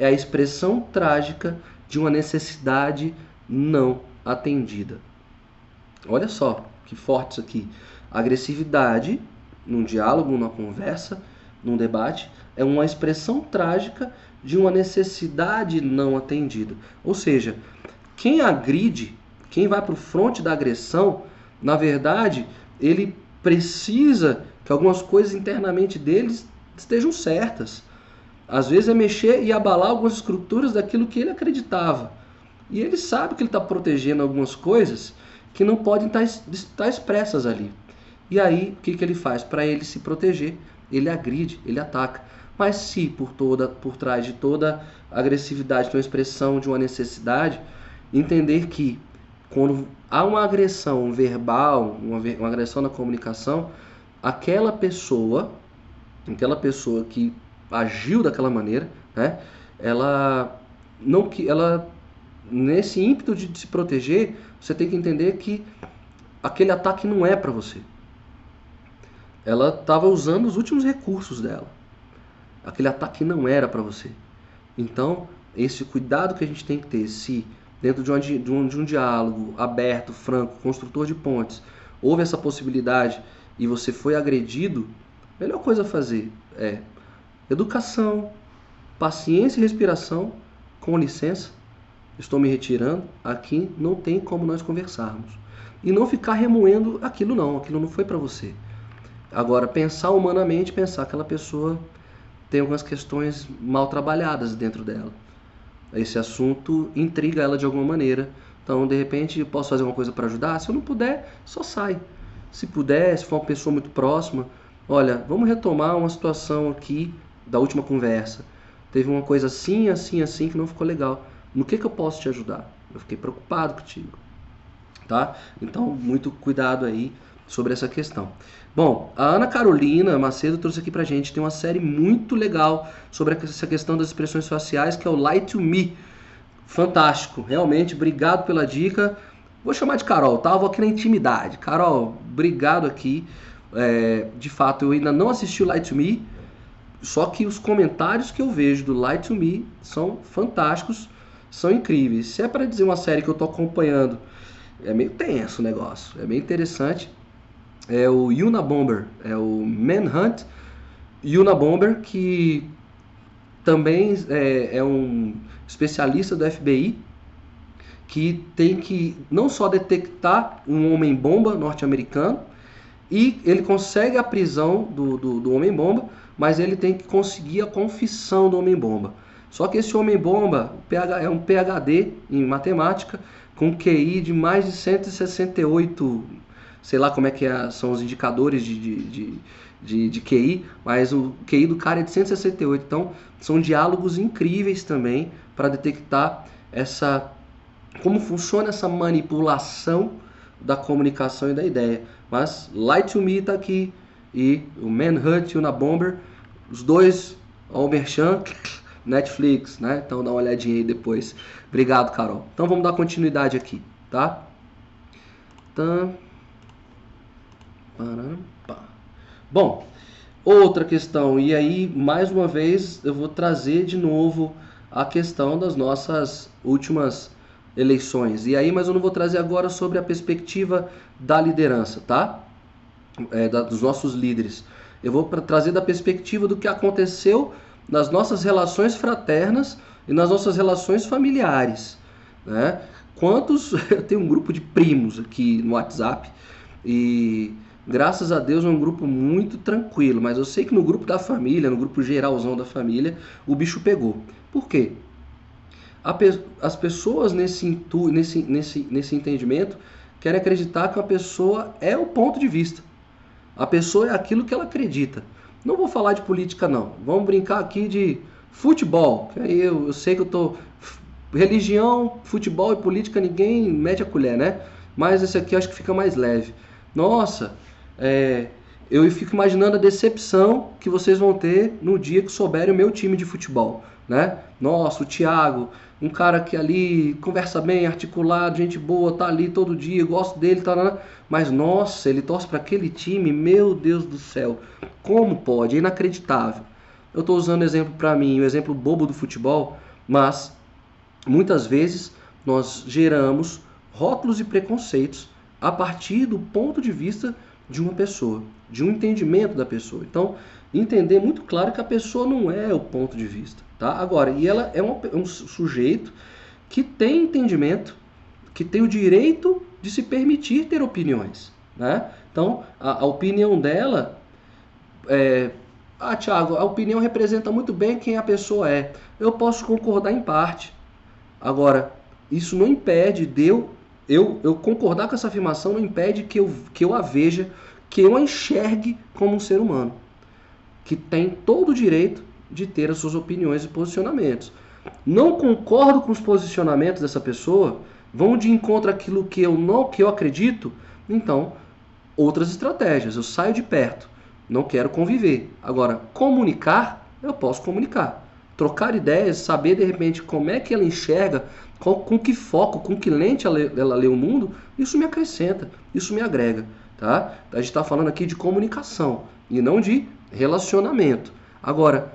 é a expressão trágica de uma necessidade não atendida. Olha só que forte isso aqui. Agressividade num diálogo, numa conversa, num debate, é uma expressão trágica de uma necessidade não atendida. Ou seja, quem agride, quem vai para o fronte da agressão, na verdade, ele precisa que algumas coisas internamente deles estejam certas. Às vezes é mexer e abalar algumas estruturas daquilo que ele acreditava. E ele sabe que ele está protegendo algumas coisas que não podem estar, tá estar expressas ali. E aí, o que, que ele faz? Para ele se proteger, ele agride, ele ataca. Mas se por toda, por trás de toda agressividade tem uma expressão de uma necessidade, entender que quando há uma agressão verbal, uma, uma agressão na comunicação, aquela pessoa, aquela pessoa que agiu daquela maneira, né, ela não que ela nesse ímpeto de se proteger, você tem que entender que aquele ataque não é para você ela estava usando os últimos recursos dela. Aquele ataque não era para você. Então, esse cuidado que a gente tem que ter, se dentro de um, de, um, de um diálogo aberto, franco, construtor de pontes, houve essa possibilidade e você foi agredido, a melhor coisa a fazer é educação, paciência e respiração, com licença, estou me retirando, aqui não tem como nós conversarmos. E não ficar remoendo aquilo não, aquilo não foi para você. Agora, pensar humanamente, pensar que aquela pessoa tem algumas questões mal trabalhadas dentro dela. Esse assunto intriga ela de alguma maneira. Então, de repente, posso fazer uma coisa para ajudar? Se eu não puder, só sai. Se puder, se for uma pessoa muito próxima, olha, vamos retomar uma situação aqui da última conversa. Teve uma coisa assim, assim, assim que não ficou legal. No que, que eu posso te ajudar? Eu fiquei preocupado contigo. Tá? Então, muito cuidado aí sobre essa questão. Bom, a Ana Carolina Macedo trouxe aqui pra gente, tem uma série muito legal sobre essa questão das expressões faciais, que é o Lie to Me. Fantástico, realmente, obrigado pela dica. Vou chamar de Carol, tá? vou aqui na intimidade. Carol, obrigado aqui. É, de fato, eu ainda não assisti o Lie to Me, só que os comentários que eu vejo do Lie to Me são fantásticos, são incríveis. Se é para dizer uma série que eu tô acompanhando, é meio tenso o negócio, é bem interessante é o Yuna Bomber, é o Manhunt Yuna Bomber, que também é, é um especialista do FBI que tem que não só detectar um homem-bomba norte-americano, e ele consegue a prisão do, do, do Homem-Bomba, mas ele tem que conseguir a confissão do Homem-Bomba. Só que esse Homem-Bomba é um PhD em matemática, com QI de mais de 168, sei lá como é que é, são os indicadores de, de, de, de, de QI, mas o QI do cara é de 168. Então, são diálogos incríveis também para detectar essa como funciona essa manipulação da comunicação e da ideia. Mas Light to Me está aqui e o Manhunt e o Na Bomber, os dois, o Merchan, Netflix, né? Então dá uma olhadinha aí depois. Obrigado, Carol. Então vamos dar continuidade aqui, tá? Então, Bom, outra questão, e aí mais uma vez eu vou trazer de novo a questão das nossas últimas eleições. E aí, mas eu não vou trazer agora sobre a perspectiva da liderança, tá? É, da, dos nossos líderes. Eu vou pra, trazer da perspectiva do que aconteceu nas nossas relações fraternas e nas nossas relações familiares, né? Quantos eu tenho um grupo de primos aqui no WhatsApp e graças a Deus é um grupo muito tranquilo, mas eu sei que no grupo da família, no grupo geralzão da família, o bicho pegou. Por quê? as pessoas nesse, nesse, nesse, nesse entendimento querem acreditar que a pessoa é o ponto de vista. A pessoa é aquilo que ela acredita. Não vou falar de política, não. Vamos brincar aqui de futebol. Que aí eu, eu sei que eu tô. Religião, futebol e política, ninguém mete a colher, né? Mas esse aqui acho que fica mais leve. Nossa, é, eu fico imaginando a decepção que vocês vão ter no dia que souberem o meu time de futebol, né? Nossa, o Thiago, um cara que ali conversa bem, articulado, gente boa, tá ali todo dia, gosto dele, tá, né? mas nossa, ele torce para aquele time, meu Deus do céu, como pode? É inacreditável. Eu estou usando exemplo para mim, o um exemplo bobo do futebol, mas muitas vezes nós geramos rótulos e preconceitos a partir do ponto de vista de uma pessoa, de um entendimento da pessoa. Então, entender muito claro que a pessoa não é o ponto de vista. Tá? Agora, e ela é um, um sujeito que tem entendimento, que tem o direito de se permitir ter opiniões. Né? Então, a, a opinião dela é. Ah, Tiago, a opinião representa muito bem quem a pessoa é. Eu posso concordar em parte. Agora, isso não impede de eu, eu, eu concordar com essa afirmação, não impede que eu, que eu a veja, que eu a enxergue como um ser humano que tem todo o direito de ter as suas opiniões e posicionamentos. Não concordo com os posicionamentos dessa pessoa, vão de encontro àquilo que eu não que eu acredito, então outras estratégias. Eu saio de perto, não quero conviver. Agora, comunicar, eu posso comunicar. Trocar ideias, saber de repente como é que ela enxerga, com, com que foco, com que lente ela, ela lê o mundo, isso me acrescenta, isso me agrega. Tá? A gente está falando aqui de comunicação e não de relacionamento. Agora,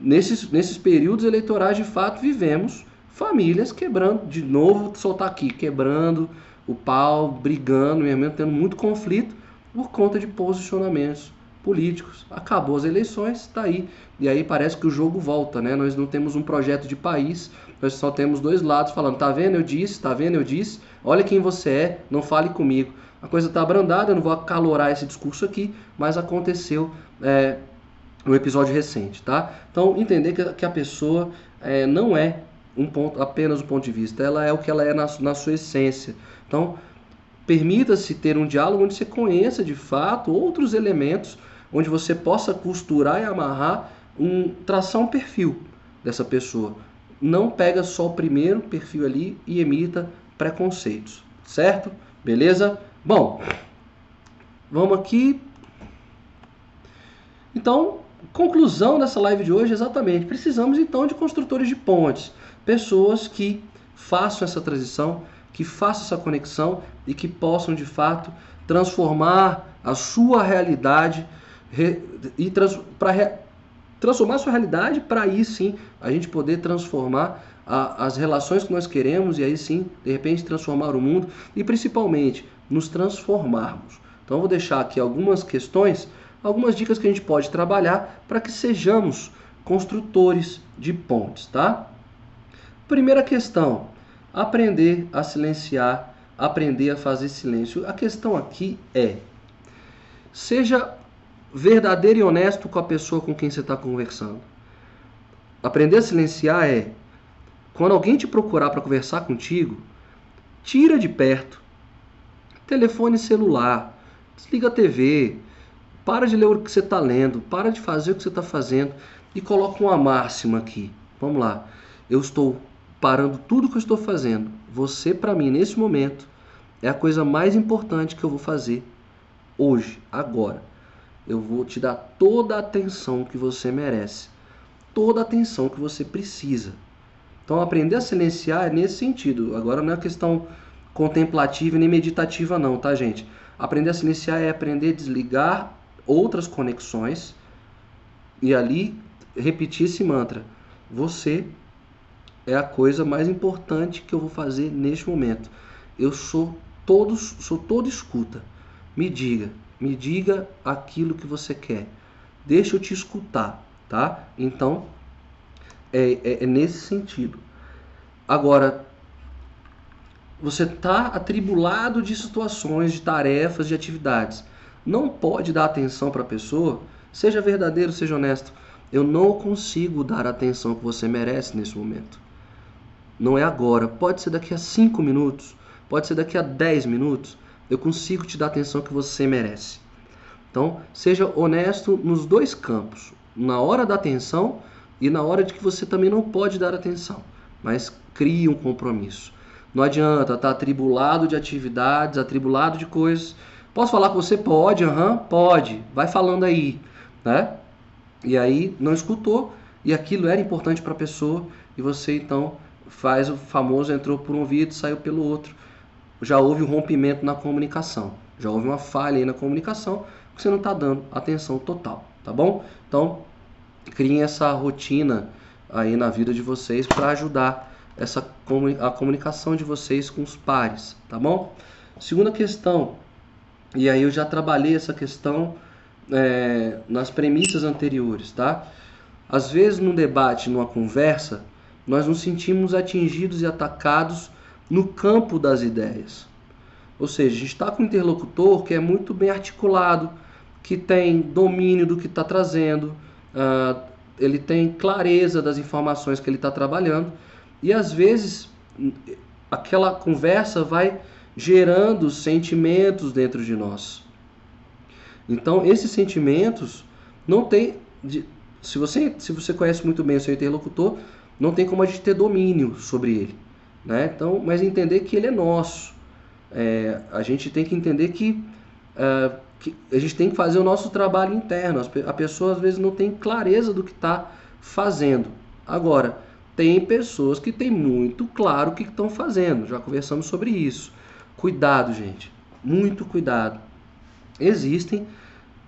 nesses, nesses períodos eleitorais, de fato, vivemos famílias quebrando, de novo, soltar aqui, quebrando o pau, brigando, mesmo tendo muito conflito por conta de posicionamentos políticos. Acabou as eleições, está aí. E aí parece que o jogo volta, né? Nós não temos um projeto de país, nós só temos dois lados falando, tá vendo, eu disse, tá vendo, eu disse, olha quem você é, não fale comigo. A coisa está abrandada, eu não vou acalorar esse discurso aqui, mas aconteceu é, no episódio recente, tá? Então, entender que, que a pessoa é, não é um ponto, apenas um ponto de vista, ela é o que ela é na, na sua essência. Então, permita-se ter um diálogo onde você conheça de fato outros elementos, onde você possa costurar e amarrar, um, traçar um perfil dessa pessoa. Não pega só o primeiro perfil ali e emita preconceitos, certo? Beleza? Bom, vamos aqui então, conclusão dessa live de hoje, exatamente, precisamos então de construtores de pontes, pessoas que façam essa transição, que façam essa conexão e que possam de fato transformar a sua realidade e trans, para re, transformar a sua realidade para aí sim a gente poder transformar a, as relações que nós queremos e aí sim de repente transformar o mundo e principalmente nos transformarmos. Então vou deixar aqui algumas questões algumas dicas que a gente pode trabalhar para que sejamos construtores de pontes, tá? Primeira questão: aprender a silenciar, aprender a fazer silêncio. A questão aqui é: seja verdadeiro e honesto com a pessoa com quem você está conversando. Aprender a silenciar é quando alguém te procurar para conversar contigo, tira de perto. Telefone celular, desliga a TV, para de ler o que você está lendo, para de fazer o que você está fazendo e coloca uma máxima aqui. Vamos lá. Eu estou parando tudo que eu estou fazendo. Você, para mim, nesse momento, é a coisa mais importante que eu vou fazer hoje, agora. Eu vou te dar toda a atenção que você merece, toda a atenção que você precisa. Então, aprender a silenciar é nesse sentido. Agora não é questão contemplativa nem meditativa, não, tá, gente? Aprender a silenciar é aprender a desligar outras conexões e ali repetir esse mantra. Você é a coisa mais importante que eu vou fazer neste momento. Eu sou todos, sou todo escuta. Me diga, me diga aquilo que você quer. Deixa eu te escutar, tá? Então é, é, é nesse sentido. Agora, você está atribulado de situações, de tarefas, de atividades não pode dar atenção para a pessoa, seja verdadeiro, seja honesto. Eu não consigo dar a atenção que você merece nesse momento. Não é agora, pode ser daqui a 5 minutos, pode ser daqui a 10 minutos. Eu consigo te dar a atenção que você merece. Então, seja honesto nos dois campos, na hora da atenção e na hora de que você também não pode dar atenção, mas crie um compromisso. Não adianta estar tá atribulado de atividades, atribulado de coisas Posso falar com você? Pode, aham, uhum, pode. Vai falando aí, né? E aí não escutou e aquilo era importante para a pessoa e você então faz o famoso entrou por um ouvido saiu pelo outro. Já houve um rompimento na comunicação, já houve uma falha aí na comunicação, porque você não está dando atenção total, tá bom? Então criem essa rotina aí na vida de vocês para ajudar essa a comunicação de vocês com os pares, tá bom? Segunda questão, e aí eu já trabalhei essa questão é, nas premissas anteriores, tá? Às vezes num debate, numa conversa, nós nos sentimos atingidos e atacados no campo das ideias. Ou seja, a gente está com um interlocutor que é muito bem articulado, que tem domínio do que está trazendo, uh, ele tem clareza das informações que ele está trabalhando, e às vezes aquela conversa vai gerando sentimentos dentro de nós. Então, esses sentimentos não tem. Se você, se você conhece muito bem o seu interlocutor, não tem como a gente ter domínio sobre ele. Né? Então, mas entender que ele é nosso. É, a gente tem que entender que, uh, que, a gente tem que fazer o nosso trabalho interno. A pessoa às vezes não tem clareza do que está fazendo. Agora, tem pessoas que têm muito claro o que estão fazendo. Já conversamos sobre isso. Cuidado, gente. Muito cuidado. Existem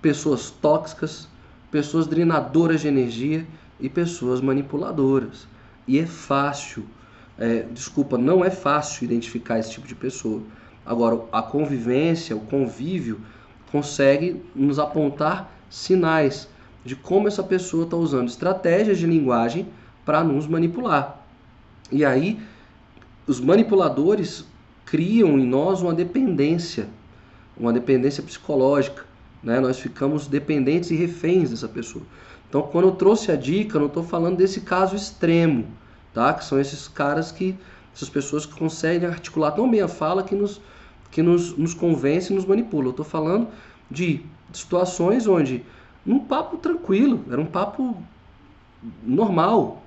pessoas tóxicas, pessoas drenadoras de energia e pessoas manipuladoras. E é fácil, é, desculpa, não é fácil identificar esse tipo de pessoa. Agora, a convivência, o convívio, consegue nos apontar sinais de como essa pessoa está usando estratégias de linguagem para nos manipular. E aí, os manipuladores criam em nós uma dependência, uma dependência psicológica. Né? Nós ficamos dependentes e reféns dessa pessoa. Então, quando eu trouxe a dica, não estou falando desse caso extremo, tá? que são esses caras que, essas pessoas que conseguem articular tão bem a fala que nos, que nos, nos convence e nos manipula. Eu estou falando de situações onde, num papo tranquilo, era um papo normal,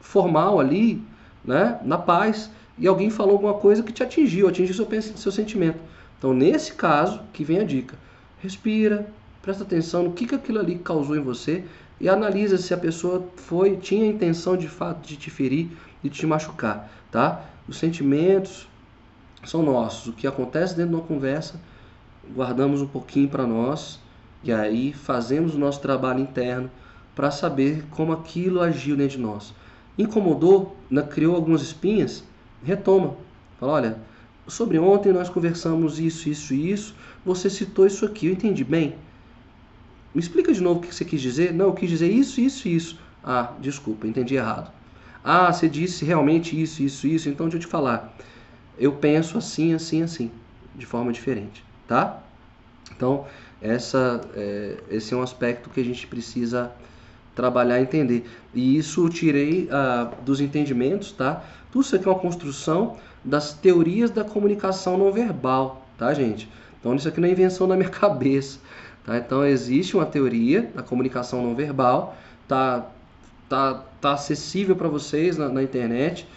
formal ali, né? na paz, e alguém falou alguma coisa que te atingiu, atingiu seu, seu sentimento. Então, nesse caso, que vem a dica. Respira, presta atenção no que, que aquilo ali causou em você e analisa se a pessoa foi tinha a intenção de fato de te ferir e de te machucar, tá? Os sentimentos são nossos. O que acontece dentro de uma conversa, guardamos um pouquinho para nós e aí fazemos o nosso trabalho interno para saber como aquilo agiu dentro de nós. Incomodou, né, criou algumas espinhas, retoma. Fala, olha, sobre ontem nós conversamos isso, isso e isso, você citou isso aqui, eu entendi bem. Me explica de novo o que você quis dizer? Não, eu quis dizer isso, isso e isso. Ah, desculpa, entendi errado. Ah, você disse realmente isso, isso, isso, então deixa eu te falar. Eu penso assim, assim, assim, de forma diferente, tá? Então, essa, é, esse é um aspecto que a gente precisa trabalhar e entender. E isso eu tirei ah, dos entendimentos, tá? Tudo isso aqui é uma construção das teorias da comunicação não verbal, tá, gente? Então, isso aqui não é invenção da minha cabeça, tá? Então, existe uma teoria da comunicação não verbal, tá, tá, tá acessível para vocês na, na internet,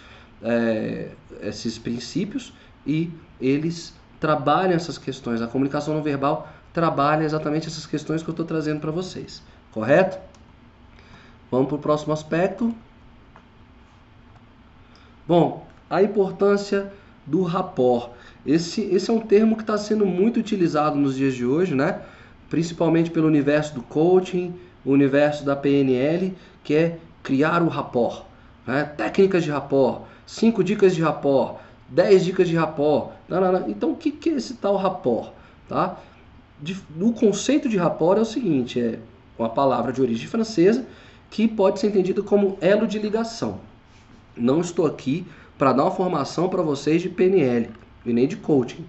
é, esses princípios, e eles trabalham essas questões. A comunicação não verbal trabalha exatamente essas questões que eu estou trazendo para vocês, correto? Vamos para o próximo aspecto. Bom, a importância do rapport. Esse, esse é um termo que está sendo muito utilizado nos dias de hoje, né? principalmente pelo universo do coaching, o universo da PNL, que é criar o rapport. Né? Técnicas de rapport, 5 dicas de rapport, 10 dicas de rapport. Não. Então, o que, que é esse tal rapport? Tá? De, o conceito de rapport é o seguinte, é uma palavra de origem francesa que pode ser entendido como elo de ligação. Não estou aqui para dar uma formação para vocês de PNL e nem de coaching.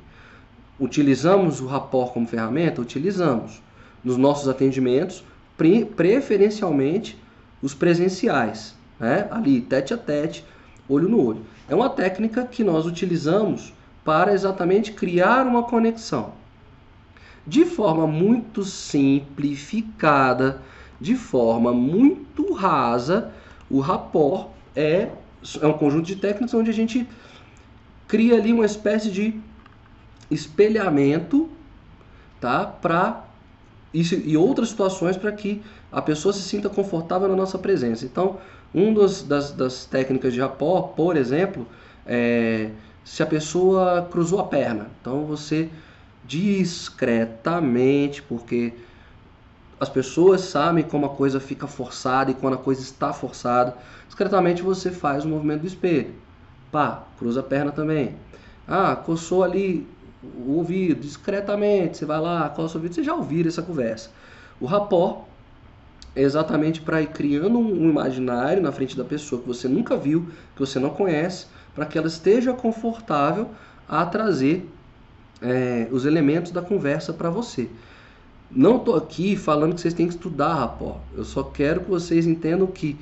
Utilizamos o rapport como ferramenta? Utilizamos. Nos nossos atendimentos, pre preferencialmente os presenciais, né? ali tete a tete, olho no olho. É uma técnica que nós utilizamos para exatamente criar uma conexão. De forma muito simplificada, de forma muito rasa, o rapport é, é um conjunto de técnicas onde a gente cria ali uma espécie de espelhamento, tá? Para isso e outras situações para que a pessoa se sinta confortável na nossa presença. Então, um dos, das, das técnicas de rapport, por exemplo, é se a pessoa cruzou a perna. Então, você discretamente, porque as pessoas sabem como a coisa fica forçada e quando a coisa está forçada. Discretamente você faz o movimento do espelho. Pá, cruza a perna também. Ah, coçou ali o ouvido, discretamente, você vai lá, coça o ouvido, você já ouviram essa conversa. O rapó é exatamente para ir criando um imaginário na frente da pessoa que você nunca viu, que você não conhece, para que ela esteja confortável a trazer é, os elementos da conversa para você. Não estou aqui falando que vocês têm que estudar rapó. Eu só quero que vocês entendam que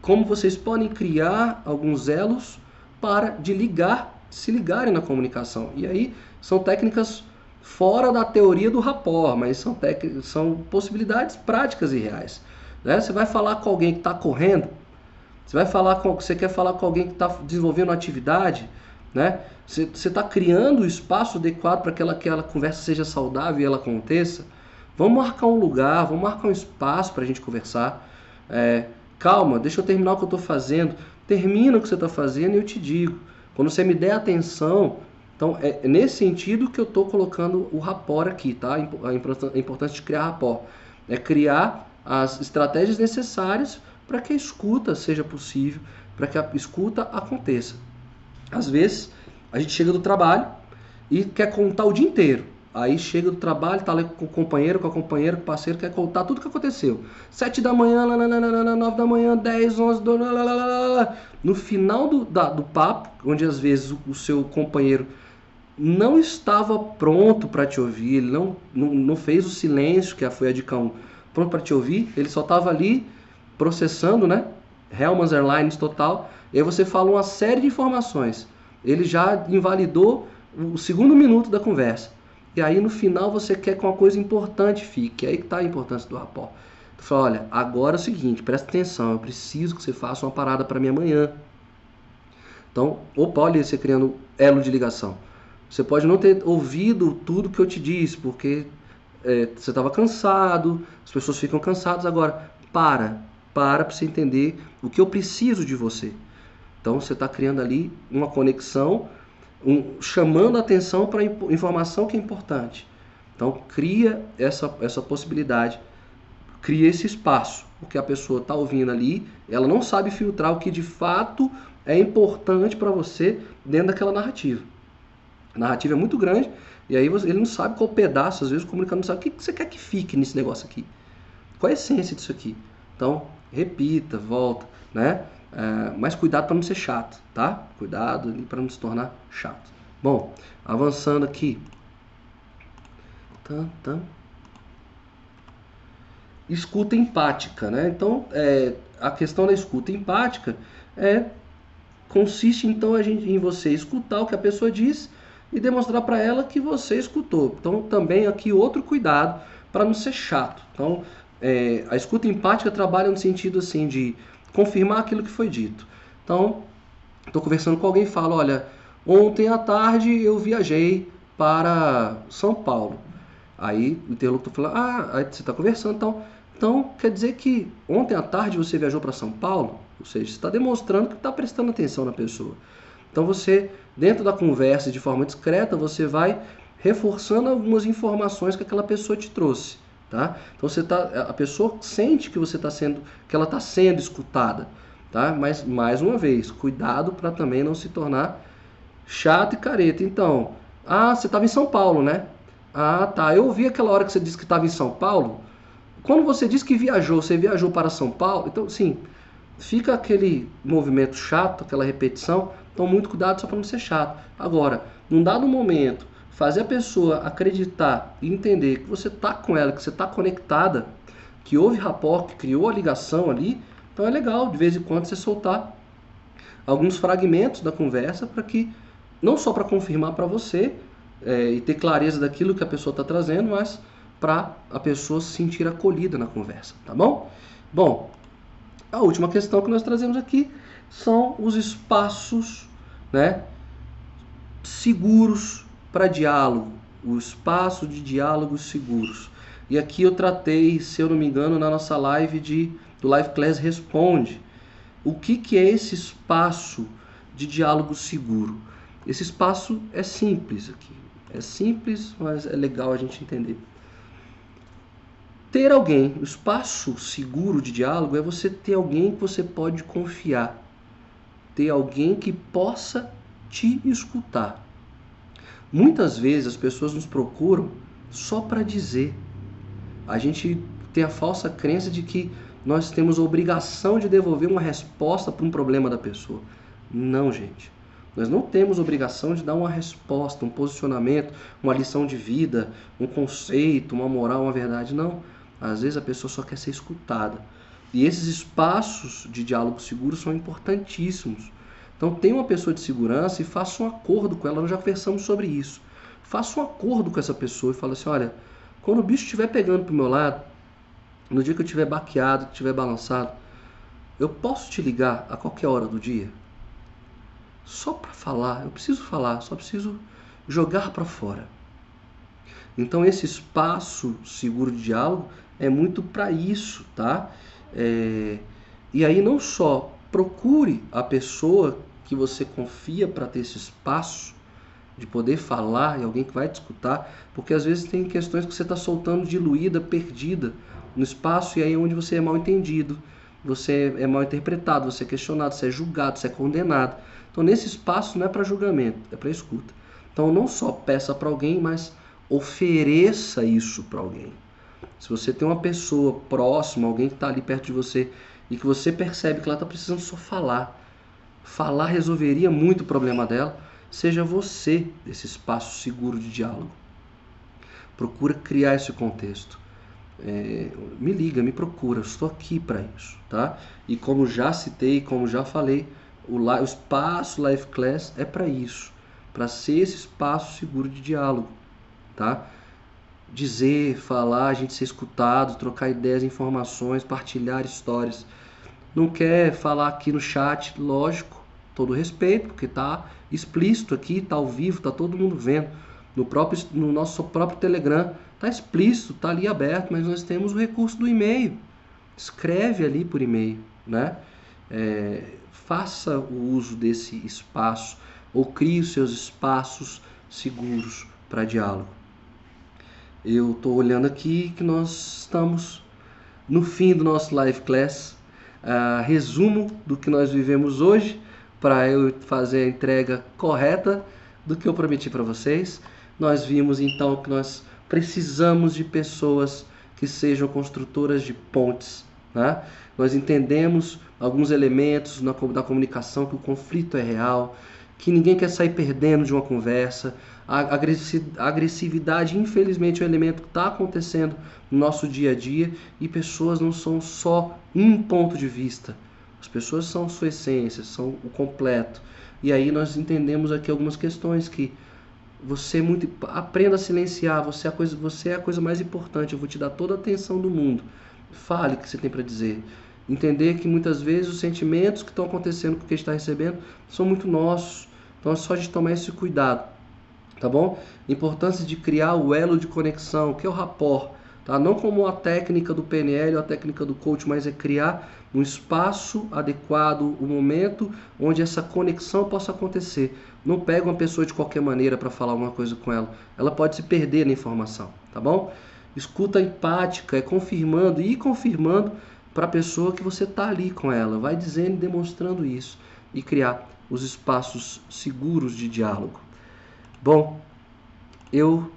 como vocês podem criar alguns elos para de ligar, se ligarem na comunicação. E aí são técnicas fora da teoria do rapport, mas são, são possibilidades práticas e reais. Né? Você vai falar com alguém que está correndo, você vai falar com, você quer falar com alguém que está desenvolvendo atividade, né? Você está criando o espaço adequado para que aquela, aquela conversa seja saudável e ela aconteça. Vamos marcar um lugar, vamos marcar um espaço para a gente conversar. É, calma, deixa eu terminar o que eu estou fazendo. Termina o que você está fazendo e eu te digo. Quando você me der atenção, então é nesse sentido que eu estou colocando o rapport aqui, tá? A importância de criar rapport. É criar as estratégias necessárias para que a escuta seja possível, para que a escuta aconteça. Às vezes, a gente chega do trabalho e quer contar o dia inteiro. Aí chega do trabalho, tá ali com o companheiro, com a companheira, com o parceiro, quer contar tudo o que aconteceu. Sete da manhã, nove da manhã, dez, onze, do, no final do, da, do papo, onde às vezes o, o, seu companheiro não estava pronto para te ouvir, ele não, não, não, fez o silêncio, que foi a dica 1, pronto para te ouvir, ele só estava ali processando, né? Hellman's Airlines total, e aí você fala uma série de informações. Ele já invalidou o segundo minuto da conversa. E aí no final você quer que uma coisa importante fique. Aí que está a importância do rapport. Tu fala, olha, agora é o seguinte, presta atenção, eu preciso que você faça uma parada para mim amanhã. Então, opa, olha você criando elo de ligação. Você pode não ter ouvido tudo que eu te disse, porque é, você estava cansado, as pessoas ficam cansadas. Agora, para, para para você entender o que eu preciso de você. Então, você está criando ali uma conexão um, chamando a atenção para informação que é importante. Então, cria essa, essa possibilidade, cria esse espaço, porque a pessoa está ouvindo ali, ela não sabe filtrar o que de fato é importante para você dentro daquela narrativa. A narrativa é muito grande e aí ele não sabe qual pedaço, às vezes o comunicador não sabe o que você quer que fique nesse negócio aqui. Qual é a essência disso aqui? Então, repita, volta, né? É, mas cuidado para não ser chato, tá? Cuidado para não se tornar chato. Bom, avançando aqui. Escuta empática, né? Então, é, a questão da escuta empática é consiste então a gente, em você escutar o que a pessoa diz e demonstrar para ela que você escutou. Então, também aqui outro cuidado para não ser chato. Então, é, a escuta empática trabalha no sentido assim de confirmar aquilo que foi dito. Então, estou conversando com alguém e falo, olha, ontem à tarde eu viajei para São Paulo. Aí o interlocutor fala, ah, aí você está conversando, então, então quer dizer que ontem à tarde você viajou para São Paulo? Ou seja, você está demonstrando que está prestando atenção na pessoa. Então você, dentro da conversa, de forma discreta, você vai reforçando algumas informações que aquela pessoa te trouxe. Tá? Então você tá, a pessoa sente que você está sendo, que ela está sendo escutada, tá? Mas mais uma vez, cuidado para também não se tornar chato e careta. Então, ah, você estava em São Paulo, né? Ah, tá. Eu ouvi aquela hora que você disse que estava em São Paulo. Quando você disse que viajou, você viajou para São Paulo. Então, sim, fica aquele movimento chato, aquela repetição. Então, muito cuidado só para não ser chato. Agora, num dado momento, fazer a pessoa acreditar e entender que você está com ela, que você está conectada, que houve rapport, que criou a ligação ali, então é legal de vez em quando você soltar alguns fragmentos da conversa para que, não só para confirmar para você é, e ter clareza daquilo que a pessoa está trazendo, mas para a pessoa se sentir acolhida na conversa, tá bom? Bom, a última questão que nós trazemos aqui são os espaços né, seguros para diálogo, o espaço de diálogos seguros. E aqui eu tratei, se eu não me engano, na nossa live de, do Live Class Responde. O que, que é esse espaço de diálogo seguro? Esse espaço é simples aqui. É simples, mas é legal a gente entender. Ter alguém, o espaço seguro de diálogo é você ter alguém que você pode confiar. Ter alguém que possa te escutar. Muitas vezes as pessoas nos procuram só para dizer. A gente tem a falsa crença de que nós temos a obrigação de devolver uma resposta para um problema da pessoa. Não, gente. Nós não temos obrigação de dar uma resposta, um posicionamento, uma lição de vida, um conceito, uma moral, uma verdade. Não. Às vezes a pessoa só quer ser escutada. E esses espaços de diálogo seguro são importantíssimos. Então tenha uma pessoa de segurança e faça um acordo com ela. Nós já conversamos sobre isso. Faça um acordo com essa pessoa e fala assim, olha, quando o bicho estiver pegando pro meu lado, no dia que eu estiver baqueado, que estiver balançado, eu posso te ligar a qualquer hora do dia? Só para falar, eu preciso falar, só preciso jogar para fora. Então esse espaço seguro de diálogo é muito para isso, tá? É... E aí não só procure a pessoa que você confia para ter esse espaço de poder falar e alguém que vai te escutar, porque às vezes tem questões que você está soltando diluída, perdida no espaço e aí é onde você é mal entendido, você é mal interpretado, você é questionado, você é julgado, você é condenado. Então nesse espaço não é para julgamento, é para escuta. Então não só peça para alguém, mas ofereça isso para alguém. Se você tem uma pessoa próxima, alguém que está ali perto de você e que você percebe que ela está precisando só falar, falar resolveria muito o problema dela, seja você esse espaço seguro de diálogo. Procura criar esse contexto. É, me liga, me procura, estou aqui para isso, tá? E como já citei, como já falei, o, o espaço Life Class é para isso, para ser esse espaço seguro de diálogo, tá? Dizer, falar, a gente ser escutado, trocar ideias, informações, partilhar histórias. Não quer falar aqui no chat, lógico, todo respeito, porque está explícito aqui, está ao vivo, está todo mundo vendo. No, próprio, no nosso próprio Telegram está explícito, está ali aberto, mas nós temos o recurso do e-mail. Escreve ali por e-mail, né? É, faça o uso desse espaço ou crie os seus espaços seguros para diálogo. Eu estou olhando aqui que nós estamos no fim do nosso live class. Uh, resumo do que nós vivemos hoje para eu fazer a entrega correta do que eu prometi para vocês. Nós vimos então que nós precisamos de pessoas que sejam construtoras de pontes. Né? Nós entendemos alguns elementos na, da comunicação, que o conflito é real, que ninguém quer sair perdendo de uma conversa. A agressividade, infelizmente, é um elemento que está acontecendo no nosso dia a dia e pessoas não são só um ponto de vista. As pessoas são sua essência, são o completo. E aí nós entendemos aqui algumas questões que você é muito aprenda a silenciar, você é a coisa, você é a coisa mais importante. Eu vou te dar toda a atenção do mundo. Fale o que você tem para dizer. Entender que muitas vezes os sentimentos que estão acontecendo com o que está recebendo são muito nossos. Então é só a gente tomar esse cuidado, tá bom? Importância de criar o elo de conexão, que é o rapport, tá? Não como a técnica do PNL ou a técnica do coach, mas é criar um espaço adequado, um momento onde essa conexão possa acontecer. Não pega uma pessoa de qualquer maneira para falar uma coisa com ela. Ela pode se perder na informação, tá bom? Escuta empática é confirmando e confirmando para a pessoa que você está ali com ela. Vai dizendo e demonstrando isso e criar os espaços seguros de diálogo. Bom, eu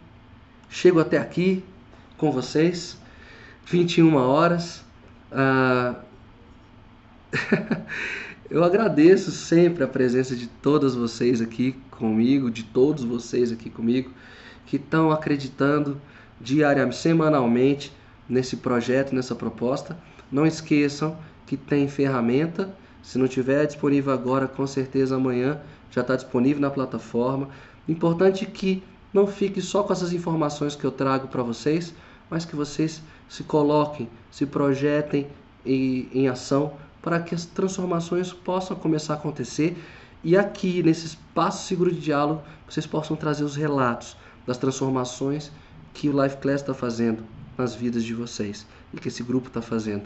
chego até aqui com vocês, 21 horas. Ah, eu agradeço sempre a presença de todas vocês aqui comigo, de todos vocês aqui comigo, que estão acreditando diariamente, semanalmente nesse projeto, nessa proposta. Não esqueçam que tem ferramenta se não tiver disponível agora, com certeza amanhã já está disponível na plataforma. Importante que não fique só com essas informações que eu trago para vocês, mas que vocês se coloquem, se projetem em, em ação para que as transformações possam começar a acontecer e aqui nesse espaço seguro de diálogo vocês possam trazer os relatos das transformações que o Life Class está fazendo nas vidas de vocês e que esse grupo está fazendo.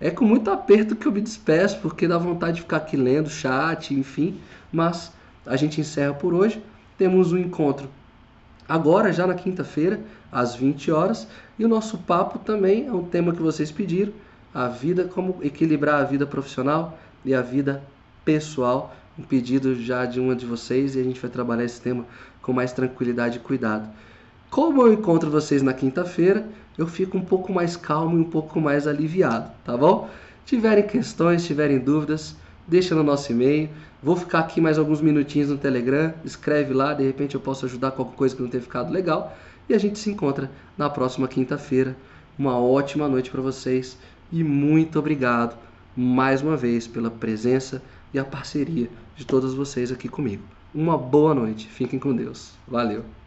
É com muito aperto que eu me despeço, porque dá vontade de ficar aqui lendo chat, enfim. Mas a gente encerra por hoje. Temos um encontro agora, já na quinta-feira, às 20 horas. E o nosso papo também é um tema que vocês pediram: a vida, como equilibrar a vida profissional e a vida pessoal. Um pedido já de uma de vocês e a gente vai trabalhar esse tema com mais tranquilidade e cuidado. Como eu encontro vocês na quinta-feira, eu fico um pouco mais calmo e um pouco mais aliviado, tá bom? Tiverem questões, tiverem dúvidas, deixa no nosso e-mail. Vou ficar aqui mais alguns minutinhos no Telegram, escreve lá, de repente eu posso ajudar qualquer coisa que não tenha ficado legal. E a gente se encontra na próxima quinta-feira. Uma ótima noite para vocês e muito obrigado mais uma vez pela presença e a parceria de todos vocês aqui comigo. Uma boa noite, fiquem com Deus. Valeu!